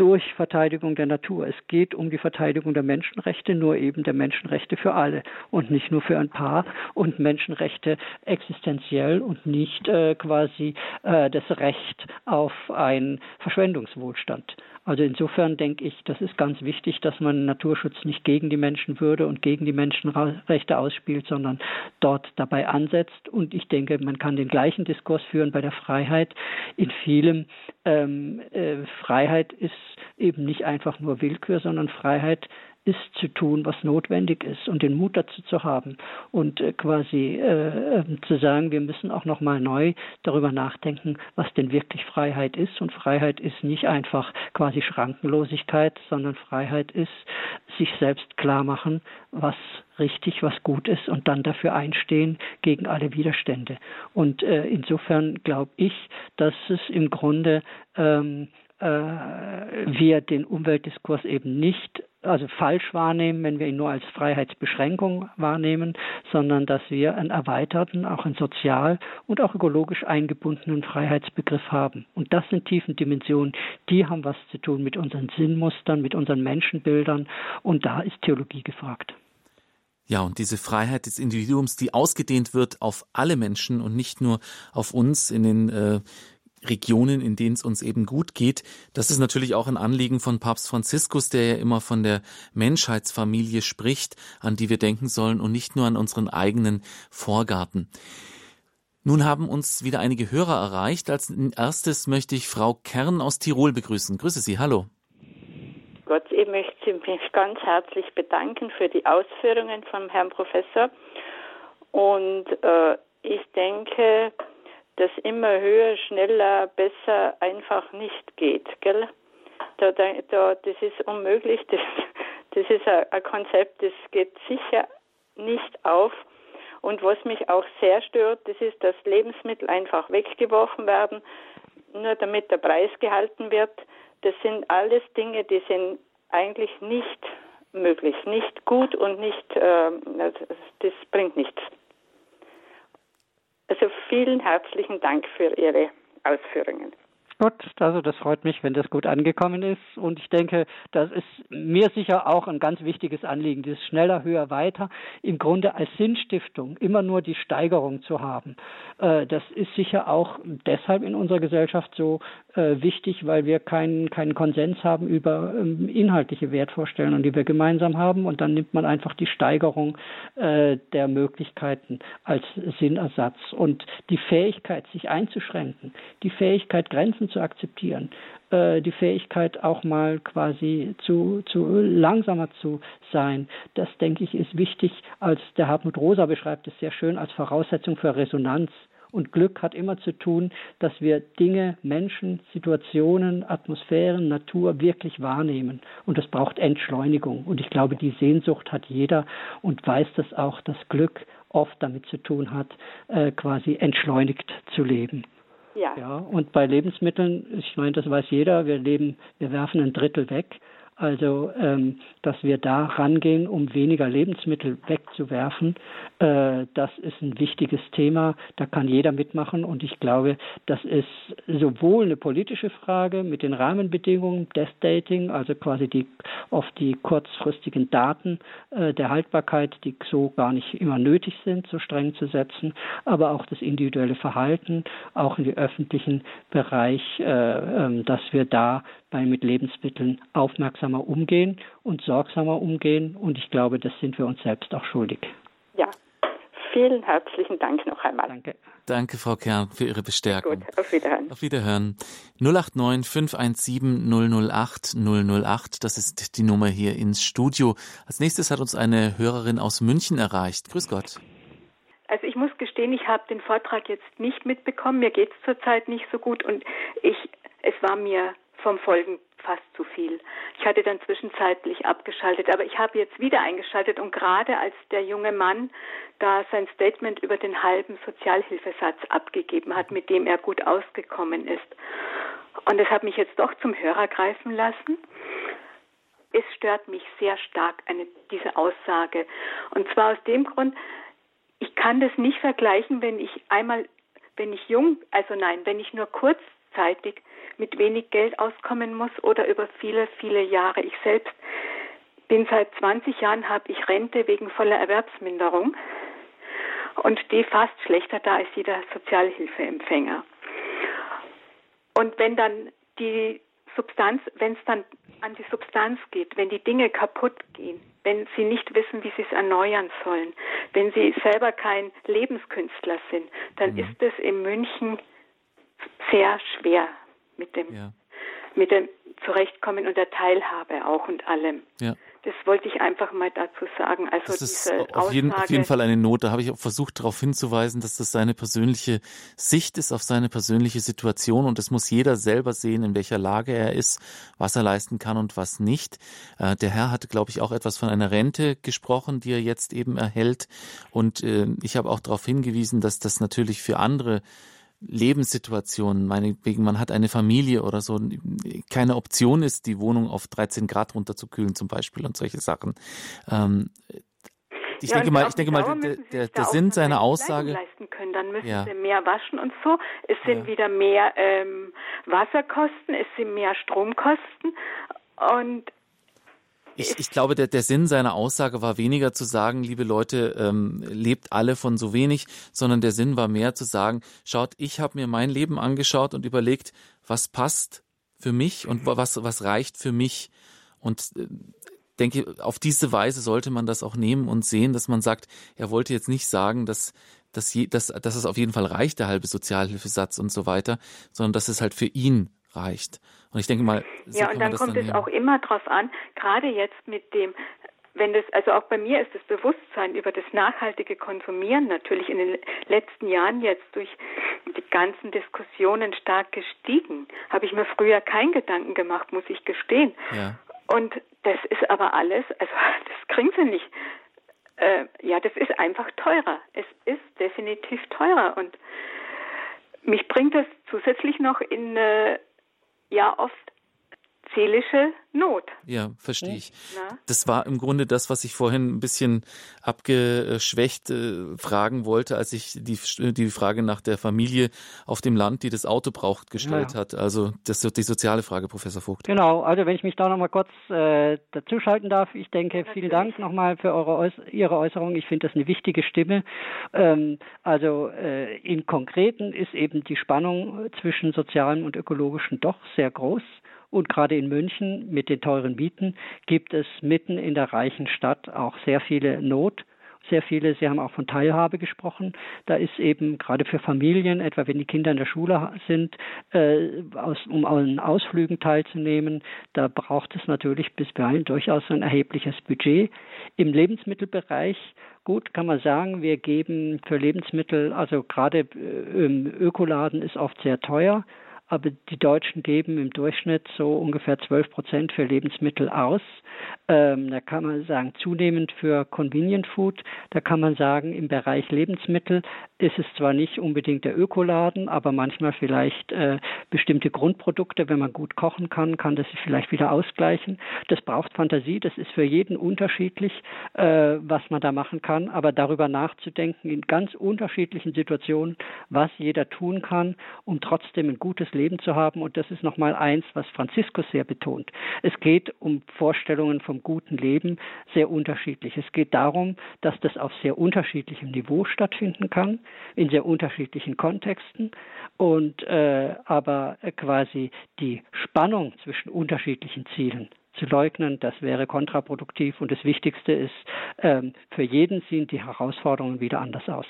durch Verteidigung der Natur. Es geht um die Verteidigung der Menschenrechte, nur eben der Menschenrechte für alle und nicht nur für ein paar und Menschenrechte existenziell und nicht äh, quasi äh, das Recht auf einen Verschwendungswohlstand. Also insofern denke ich, das ist ganz wichtig, dass man Naturschutz nicht gegen die Menschenwürde und gegen die Menschenrechte ausspielt, sondern dort dabei ansetzt. Und ich denke, man kann den gleichen Diskurs führen bei der Freiheit. In vielem ähm, äh, Freiheit ist eben nicht einfach nur Willkür, sondern Freiheit ist zu tun, was notwendig ist und den Mut dazu zu haben und äh, quasi äh, ähm, zu sagen, wir müssen auch noch mal neu darüber nachdenken, was denn wirklich Freiheit ist und Freiheit ist nicht einfach quasi Schrankenlosigkeit, sondern Freiheit ist sich selbst klar machen, was richtig, was gut ist und dann dafür einstehen gegen alle Widerstände. Und äh, insofern glaube ich, dass es im Grunde ähm, äh, wir den Umweltdiskurs eben nicht also falsch wahrnehmen, wenn wir ihn nur als Freiheitsbeschränkung wahrnehmen, sondern dass wir einen erweiterten, auch einen sozial und auch ökologisch eingebundenen Freiheitsbegriff haben. Und das sind tiefen Dimensionen, die haben was zu tun mit unseren Sinnmustern, mit unseren Menschenbildern und da ist Theologie gefragt. Ja, und diese Freiheit des Individuums, die ausgedehnt wird auf alle Menschen und nicht nur auf uns in den äh, Regionen, in denen es uns eben gut geht. Das ist natürlich auch ein Anliegen von Papst Franziskus, der ja immer von der Menschheitsfamilie spricht, an die wir denken sollen und nicht nur an unseren eigenen Vorgarten. Nun haben uns wieder einige Hörer erreicht. Als erstes möchte ich Frau Kern aus Tirol begrüßen. Grüße Sie, hallo. Gott, ich möchte mich ganz herzlich bedanken für die Ausführungen vom Herrn Professor. Und äh, ich denke, dass immer höher, schneller, besser einfach nicht geht. Gell? Da, da, da, das ist unmöglich. Das, das ist ein, ein Konzept, das geht sicher nicht auf. Und was mich auch sehr stört, das ist, dass Lebensmittel einfach weggeworfen werden, nur damit der Preis gehalten wird. Das sind alles Dinge, die sind eigentlich nicht möglich, nicht gut und nicht, äh, das bringt nichts. Also vielen herzlichen Dank für Ihre Ausführungen. Gut, also das freut mich, wenn das gut angekommen ist. Und ich denke, das ist mir sicher auch ein ganz wichtiges Anliegen, dieses schneller, höher, weiter. Im Grunde als Sinnstiftung immer nur die Steigerung zu haben. Äh, das ist sicher auch deshalb in unserer Gesellschaft so äh, wichtig, weil wir keinen, keinen Konsens haben über ähm, inhaltliche Wertvorstellungen, die wir gemeinsam haben. Und dann nimmt man einfach die Steigerung äh, der Möglichkeiten als Sinnersatz. Und die Fähigkeit, sich einzuschränken, die Fähigkeit, Grenzen zu akzeptieren, äh, die Fähigkeit auch mal quasi zu, zu langsamer zu sein, das denke ich ist wichtig, als der Hartmut Rosa beschreibt es sehr schön als Voraussetzung für Resonanz. Und Glück hat immer zu tun, dass wir Dinge, Menschen, Situationen, Atmosphären, Natur wirklich wahrnehmen. Und das braucht Entschleunigung. Und ich glaube, die Sehnsucht hat jeder und weiß das auch, dass Glück oft damit zu tun hat, äh, quasi entschleunigt zu leben. Ja. ja. Und bei Lebensmitteln, ich meine, das weiß jeder, wir leben, wir werfen ein Drittel weg. Also, ähm, dass wir da rangehen, um weniger Lebensmittel wegzuwerfen, äh, das ist ein wichtiges Thema. Da kann jeder mitmachen. Und ich glaube, das ist sowohl eine politische Frage mit den Rahmenbedingungen des Dating, also quasi die oft die kurzfristigen Daten äh, der Haltbarkeit, die so gar nicht immer nötig sind, so streng zu setzen, aber auch das individuelle Verhalten, auch in den öffentlichen Bereich, äh, äh, dass wir da bei mit Lebensmitteln aufmerksamer umgehen und sorgsamer umgehen. Und ich glaube, das sind wir uns selbst auch schuldig. Ja, vielen herzlichen Dank noch einmal. Danke. Danke, Frau Kern, für Ihre Bestärkung. Gut, auf Wiederhören. Auf Wiederhören. 089 517 008 008, das ist die Nummer hier ins Studio. Als nächstes hat uns eine Hörerin aus München erreicht. Grüß Gott. Also ich muss gestehen, ich habe den Vortrag jetzt nicht mitbekommen. Mir geht es zurzeit nicht so gut und ich, es war mir vom Folgen fast zu viel. Ich hatte dann zwischenzeitlich abgeschaltet, aber ich habe jetzt wieder eingeschaltet und gerade als der junge Mann da sein Statement über den halben Sozialhilfesatz abgegeben hat, mit dem er gut ausgekommen ist. Und es hat mich jetzt doch zum Hörer greifen lassen. Es stört mich sehr stark eine, diese Aussage. Und zwar aus dem Grund, ich kann das nicht vergleichen, wenn ich einmal, wenn ich jung, also nein, wenn ich nur kurzzeitig mit wenig Geld auskommen muss oder über viele, viele Jahre. Ich selbst bin seit 20 Jahren, habe ich Rente wegen voller Erwerbsminderung und stehe fast schlechter da als jeder Sozialhilfeempfänger. Und wenn dann die Substanz, wenn es dann an die Substanz geht, wenn die Dinge kaputt gehen, wenn sie nicht wissen, wie sie es erneuern sollen, wenn sie selber kein Lebenskünstler sind, dann mhm. ist es in München sehr schwer mit dem, ja. mit dem Zurechtkommen und der Teilhabe auch und allem. Ja. das wollte ich einfach mal dazu sagen. Also das ist auf jeden, auf jeden, Fall eine Not. Da habe ich auch versucht, darauf hinzuweisen, dass das seine persönliche Sicht ist auf seine persönliche Situation und es muss jeder selber sehen, in welcher Lage er ist, was er leisten kann und was nicht. Äh, der Herr hatte, glaube ich, auch etwas von einer Rente gesprochen, die er jetzt eben erhält. Und äh, ich habe auch darauf hingewiesen, dass das natürlich für andere Lebenssituationen, meinetwegen man hat eine Familie oder so, keine Option ist, die Wohnung auf 13 Grad runterzukühlen zum Beispiel und solche Sachen. Ähm, ich ja, denke mal, ich denke mal, der, der, der Sinn seiner Aussage. Leisten können, dann müssen ja. sie mehr waschen und so. Es sind ja. wieder mehr ähm, Wasserkosten, es sind mehr Stromkosten und ich, ich glaube, der, der Sinn seiner Aussage war weniger zu sagen, liebe Leute, ähm, lebt alle von so wenig, sondern der Sinn war mehr zu sagen, schaut, ich habe mir mein Leben angeschaut und überlegt, was passt für mich und was, was reicht für mich. Und äh, denke, auf diese Weise sollte man das auch nehmen und sehen, dass man sagt, er wollte jetzt nicht sagen, dass, dass, je, dass, dass es auf jeden Fall reicht, der halbe Sozialhilfesatz und so weiter, sondern dass es halt für ihn reicht. Und ich denke mal, so ja, und dann kommt dann es auch immer drauf an, gerade jetzt mit dem wenn das, also auch bei mir ist das Bewusstsein über das nachhaltige Konsumieren natürlich in den letzten Jahren jetzt durch die ganzen Diskussionen stark gestiegen. Habe ich mir früher keinen Gedanken gemacht, muss ich gestehen. Ja. Und das ist aber alles, also das kriegen sie nicht. Äh, ja, das ist einfach teurer. Es ist definitiv teurer und mich bringt das zusätzlich noch in äh, ja oft seelische Not. Ja, verstehe ich. Na? Das war im Grunde das, was ich vorhin ein bisschen abgeschwächt äh, fragen wollte, als ich die, die Frage nach der Familie auf dem Land, die das Auto braucht, gestellt ja. hat. Also das ist die soziale Frage, Professor Vogt. Genau, also wenn ich mich da nochmal kurz äh, dazuschalten darf, ich denke, Natürlich. vielen Dank nochmal für eure Äuß Ihre Äußerung. Ich finde das eine wichtige Stimme. Ähm, also äh, in Konkreten ist eben die Spannung zwischen sozialem und ökologischem doch sehr groß. Und gerade in München mit den teuren Mieten gibt es mitten in der reichen Stadt auch sehr viele Not sehr viele, Sie haben auch von Teilhabe gesprochen. Da ist eben gerade für Familien, etwa wenn die Kinder in der Schule sind, äh, aus, um an Ausflügen teilzunehmen, da braucht es natürlich bisweilen durchaus ein erhebliches Budget. Im Lebensmittelbereich Gut, kann man sagen, wir geben für Lebensmittel, also gerade äh, im Ökoladen ist oft sehr teuer, aber die Deutschen geben im Durchschnitt so ungefähr 12 Prozent für Lebensmittel aus. Ähm, da kann man sagen, zunehmend für Convenient Food. Da kann man sagen, im Bereich Lebensmittel ist es zwar nicht unbedingt der Ökoladen, aber manchmal vielleicht äh, bestimmte Grundprodukte, wenn man gut kochen kann, kann das sich vielleicht wieder ausgleichen. Das braucht Fantasie, das ist für jeden unterschiedlich, äh, was man da machen kann, aber darüber nachzudenken in ganz unterschiedlichen Situationen, was jeder tun kann, um trotzdem ein gutes Leben Leben zu haben. Und das ist nochmal eins, was Franziskus sehr betont. Es geht um Vorstellungen vom guten Leben sehr unterschiedlich. Es geht darum, dass das auf sehr unterschiedlichem Niveau stattfinden kann, in sehr unterschiedlichen Kontexten. Und äh, aber quasi die Spannung zwischen unterschiedlichen Zielen zu leugnen, das wäre kontraproduktiv. Und das Wichtigste ist, ähm, für jeden sehen die Herausforderungen wieder anders aus.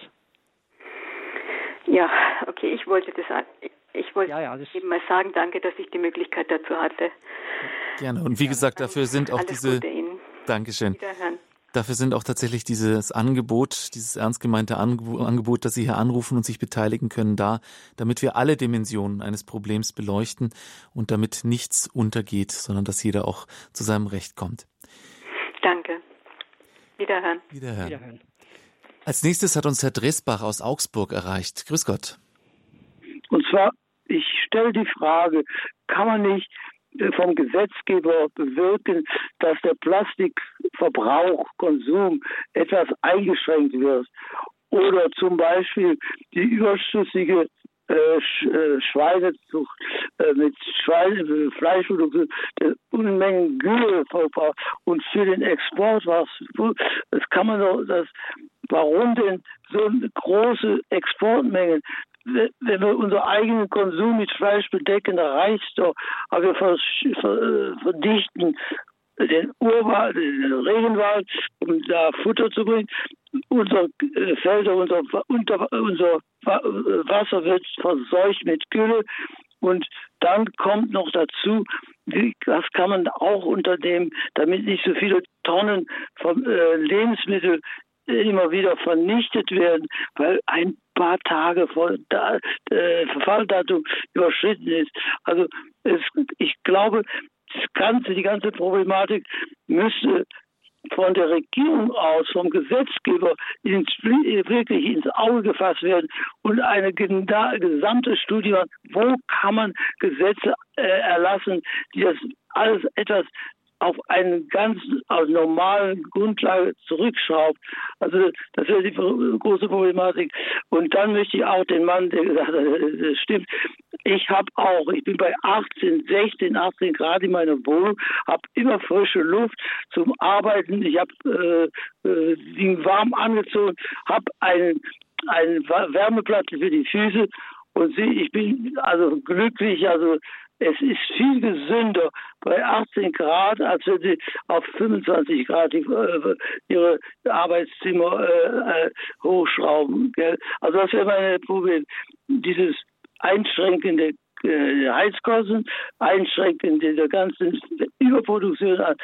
Ja, okay, ich wollte das ich wollte ja, ja, eben mal sagen, danke, dass ich die Möglichkeit dazu hatte. Gerne. Und wie gesagt, dafür sind auch Alles diese. Gute Ihnen. Dankeschön. Dafür sind auch tatsächlich dieses Angebot, dieses ernst gemeinte Angebot, dass Sie hier anrufen und sich beteiligen können, da, damit wir alle Dimensionen eines Problems beleuchten und damit nichts untergeht, sondern dass jeder auch zu seinem Recht kommt. Danke. Wiederhören. Wiederhören. Wiederhören. Als nächstes hat uns Herr Dresbach aus Augsburg erreicht. Grüß Gott. Und zwar, ich stelle die Frage, kann man nicht äh, vom Gesetzgeber bewirken, dass der Plastikverbrauch, Konsum etwas eingeschränkt wird? Oder zum Beispiel die überschüssige Schweinezucht äh, mit Schweine, äh, Fleischprodukten, Unmengen Gülle und für den Export was. Das kann man doch, das, warum denn so große Exportmengen? wenn wir unseren eigenen Konsum mit Fleisch bedecken, da reicht doch. Aber wir verdichten den Urwald, den Regenwald, um da Futter zu bringen. Unsere äh, Felder, unser, unter, unser Wasser wird verseucht mit Gülle. Und dann kommt noch dazu, was kann man auch unternehmen, damit nicht so viele Tonnen von äh, Lebensmitteln immer wieder vernichtet werden, weil ein paar Tage vor da, äh, Verfalldatum überschritten ist. Also es, ich glaube, ganze, die ganze Problematik müsste von der Regierung aus, vom Gesetzgeber ins, wirklich ins Auge gefasst werden und eine gesamte Studie, wo kann man Gesetze äh, erlassen, die das alles etwas auf eine ganz also normalen Grundlage zurückschraubt. Also das wäre die große Problematik. Und dann möchte ich auch den Mann, der gesagt hat, das stimmt, ich habe auch, ich bin bei 18, 16, 18 Grad in meiner Wohnung, habe immer frische Luft zum Arbeiten. Ich habe äh, äh, warm angezogen, habe einen, einen Wärmeplatte für die Füße und sie, ich bin also glücklich, also es ist viel gesünder bei 18 Grad, als wenn Sie auf 25 Grad die, äh, Ihre Arbeitszimmer äh, äh, hochschrauben. Gell? Also das wäre mein Problem. Dieses einschränkende äh, Heizkosten, einschränkende der ganzen Überproduktion an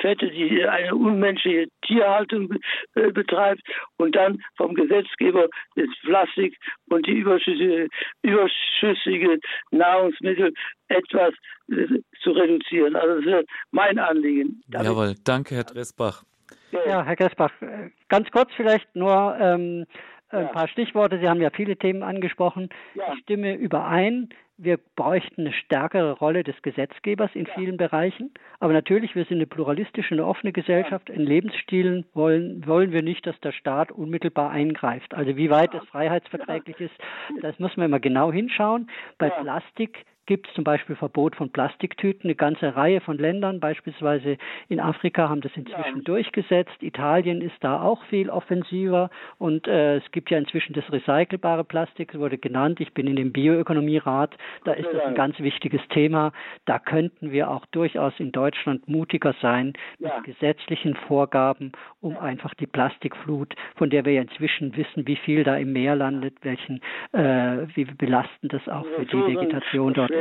Fette, die eine unmenschliche Tierhaltung äh, betreibt und dann vom Gesetzgeber das Plastik und die überschüssige, überschüssige Nahrungsmittel etwas äh, zu reduzieren. Also das ist mein Anliegen. Jawohl, danke Herr Dressbach. Ja, Herr Dressbach, ganz kurz vielleicht nur ähm, ein ja. paar Stichworte. Sie haben ja viele Themen angesprochen. Ja. Ich stimme überein wir bräuchten eine stärkere Rolle des Gesetzgebers in ja. vielen Bereichen. Aber natürlich, wir sind eine pluralistische, eine offene Gesellschaft. In Lebensstilen wollen, wollen wir nicht, dass der Staat unmittelbar eingreift. Also wie weit es freiheitsverträglich ist, das muss man immer genau hinschauen. Bei Plastik gibt es zum Beispiel Verbot von Plastiktüten. Eine ganze Reihe von Ländern, beispielsweise in Afrika, haben das inzwischen ja. durchgesetzt. Italien ist da auch viel offensiver und äh, es gibt ja inzwischen das recycelbare Plastik, es wurde genannt. Ich bin in dem Bioökonomierat, da ist das ein ganz wichtiges Thema. Da könnten wir auch durchaus in Deutschland mutiger sein mit ja. gesetzlichen Vorgaben, um einfach die Plastikflut, von der wir ja inzwischen wissen, wie viel da im Meer landet, welchen, äh, wie belastend das auch für die Vegetation dort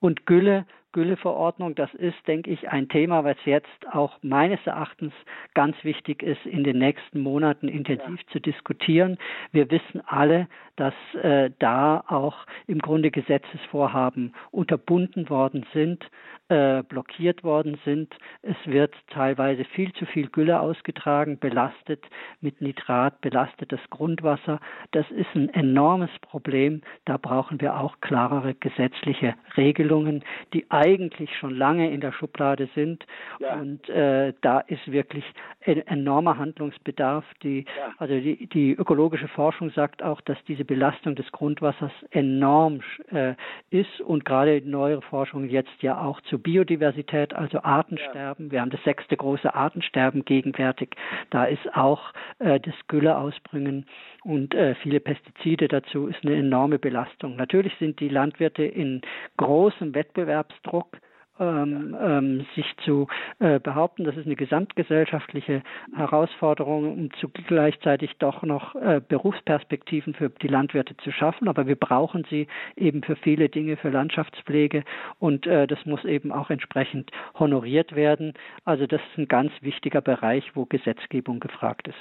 und Gülle, Gülleverordnung, das ist, denke ich, ein Thema, was jetzt auch meines Erachtens ganz wichtig ist, in den nächsten Monaten intensiv ja. zu diskutieren. Wir wissen alle, dass äh, da auch im Grunde Gesetzesvorhaben unterbunden worden sind, äh, blockiert worden sind. Es wird teilweise viel zu viel Gülle ausgetragen, belastet mit Nitrat, belastet das Grundwasser. Das ist ein enormes Problem. Da brauchen wir auch klarere gesetzliche Regelungen, die eigentlich schon lange in der Schublade sind. Ja. Und äh, da ist wirklich ein enormer Handlungsbedarf. Die, ja. Also die, die ökologische Forschung sagt auch, dass diese Belastung des Grundwassers enorm äh, ist und gerade neuere Forschung jetzt ja auch zu Biodiversität, also Artensterben. Wir haben das sechste große Artensterben gegenwärtig. Da ist auch äh, das Gülleausbringen und äh, viele Pestizide dazu ist eine enorme Belastung. Natürlich sind die Landwirte in großem Wettbewerbsdruck ähm, ähm, sich zu äh, behaupten. Das ist eine gesamtgesellschaftliche Herausforderung, um zu gleichzeitig doch noch äh, Berufsperspektiven für die Landwirte zu schaffen. Aber wir brauchen sie eben für viele Dinge, für Landschaftspflege und äh, das muss eben auch entsprechend honoriert werden. Also das ist ein ganz wichtiger Bereich, wo Gesetzgebung gefragt ist.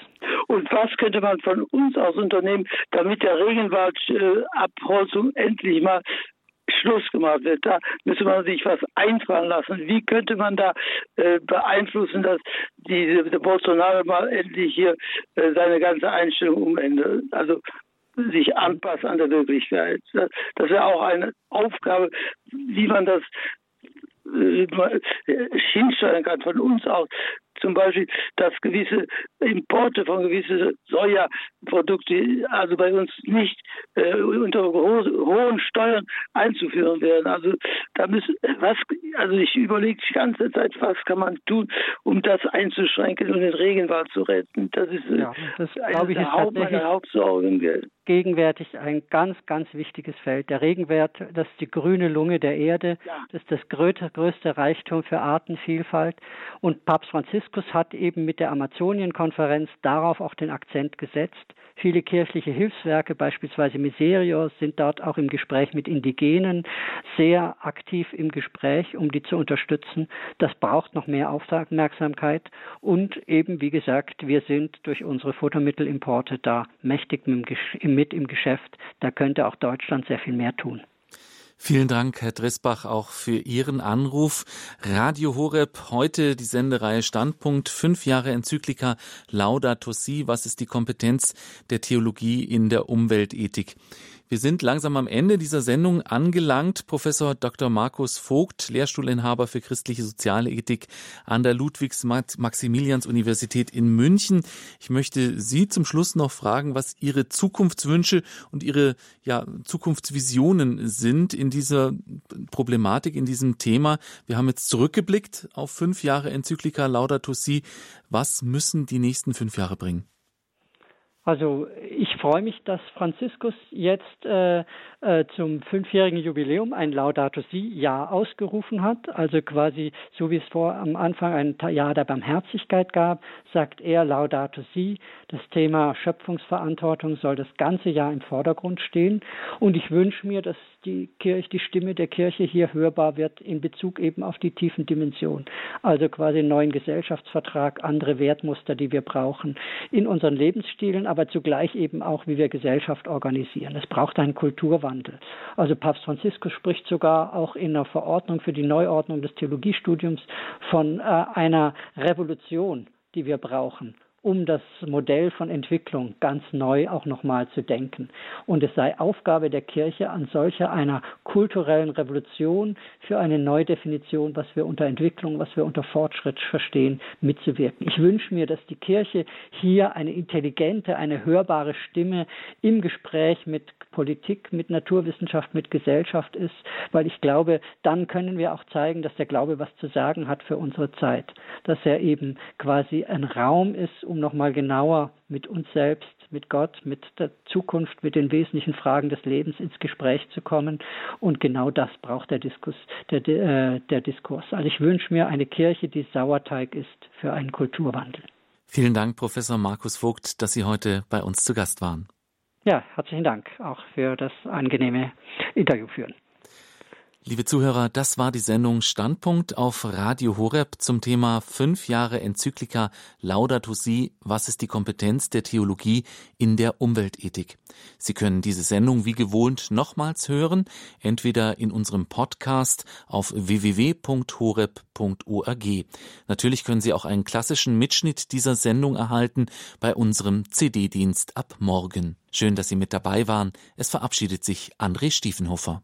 Und was könnte man von uns aus unternehmen, damit der Regenwaldabholzung endlich mal Schluss gemacht wird. Da müsste man sich was einfallen lassen. Wie könnte man da äh, beeinflussen, dass diese, der Bolsonaro mal endlich hier äh, seine ganze Einstellung umändert? Also sich anpasst an der Wirklichkeit. Das, wäre auch eine Aufgabe, wie man das äh, hinsteuern kann von uns aus zum Beispiel, dass gewisse Importe von gewissen Sojaprodukten also bei uns nicht äh, unter ho hohen Steuern einzuführen werden. Also da müssen was also ich überlege die ganze Zeit, was kann man tun, um das einzuschränken und den Regenwald zu retten. Das ist ja, das, eine ich, der Haupt, meine Hauptsorgen. Gegenwärtig ein ganz, ganz wichtiges Feld. Der Regenwert, das ist die grüne Lunge der Erde, ja. das ist das größte, größte Reichtum für Artenvielfalt. Und Papst Franziskus hat eben mit der Amazonienkonferenz darauf auch den Akzent gesetzt. Viele kirchliche Hilfswerke, beispielsweise Miserios, sind dort auch im Gespräch mit Indigenen sehr aktiv im Gespräch, um die zu unterstützen. Das braucht noch mehr Aufmerksamkeit und eben, wie gesagt, wir sind durch unsere Futtermittelimporte da mächtig mit im Geschäft. Da könnte auch Deutschland sehr viel mehr tun. Vielen Dank, Herr Dressbach, auch für Ihren Anruf. Radio Horeb, heute die Sendereihe Standpunkt, fünf Jahre Enzyklika Laudato Si, was ist die Kompetenz der Theologie in der Umweltethik? Wir sind langsam am Ende dieser Sendung angelangt. Professor Dr. Markus Vogt, Lehrstuhlinhaber für christliche soziale Ethik an der Ludwigs-Maximilians-Universität in München. Ich möchte Sie zum Schluss noch fragen, was Ihre Zukunftswünsche und Ihre ja, Zukunftsvisionen sind in dieser Problematik, in diesem Thema. Wir haben jetzt zurückgeblickt auf fünf Jahre Enzyklika Laudato Si. Was müssen die nächsten fünf Jahre bringen? Also ich freue mich, dass Franziskus jetzt äh, äh, zum fünfjährigen Jubiläum ein Laudato Si-Jahr ausgerufen hat. Also quasi so wie es vor am Anfang ein Jahr der Barmherzigkeit gab, sagt er Laudato Si. Das Thema Schöpfungsverantwortung soll das ganze Jahr im Vordergrund stehen. Und ich wünsche mir, dass die Kirche, die Stimme der Kirche hier hörbar wird in Bezug eben auf die tiefen Dimensionen. Also quasi einen neuen Gesellschaftsvertrag, andere Wertmuster, die wir brauchen in unseren Lebensstilen, aber zugleich eben auch, wie wir Gesellschaft organisieren. Es braucht einen Kulturwandel. Also Papst Franziskus spricht sogar auch in der Verordnung für die Neuordnung des Theologiestudiums von äh, einer Revolution, die wir brauchen um das Modell von Entwicklung ganz neu auch nochmal zu denken. Und es sei Aufgabe der Kirche, an solcher einer kulturellen Revolution für eine Neudefinition, was wir unter Entwicklung, was wir unter Fortschritt verstehen, mitzuwirken. Ich wünsche mir, dass die Kirche hier eine intelligente, eine hörbare Stimme im Gespräch mit Politik, mit Naturwissenschaft, mit Gesellschaft ist, weil ich glaube, dann können wir auch zeigen, dass der Glaube was zu sagen hat für unsere Zeit, dass er eben quasi ein Raum ist, um nochmal genauer mit uns selbst, mit Gott, mit der Zukunft, mit den wesentlichen Fragen des Lebens ins Gespräch zu kommen. Und genau das braucht der, Diskus, der, äh, der Diskurs. Also ich wünsche mir eine Kirche, die Sauerteig ist für einen Kulturwandel. Vielen Dank, Professor Markus Vogt, dass Sie heute bei uns zu Gast waren. Ja, herzlichen Dank auch für das angenehme Interview führen. Liebe Zuhörer, das war die Sendung Standpunkt auf Radio Horeb zum Thema fünf Jahre Enzyklika Laudato Si, was ist die Kompetenz der Theologie in der Umweltethik? Sie können diese Sendung wie gewohnt nochmals hören, entweder in unserem Podcast auf www.horeb.org. Natürlich können Sie auch einen klassischen Mitschnitt dieser Sendung erhalten bei unserem CD-Dienst ab morgen. Schön, dass Sie mit dabei waren. Es verabschiedet sich André Stiefenhofer.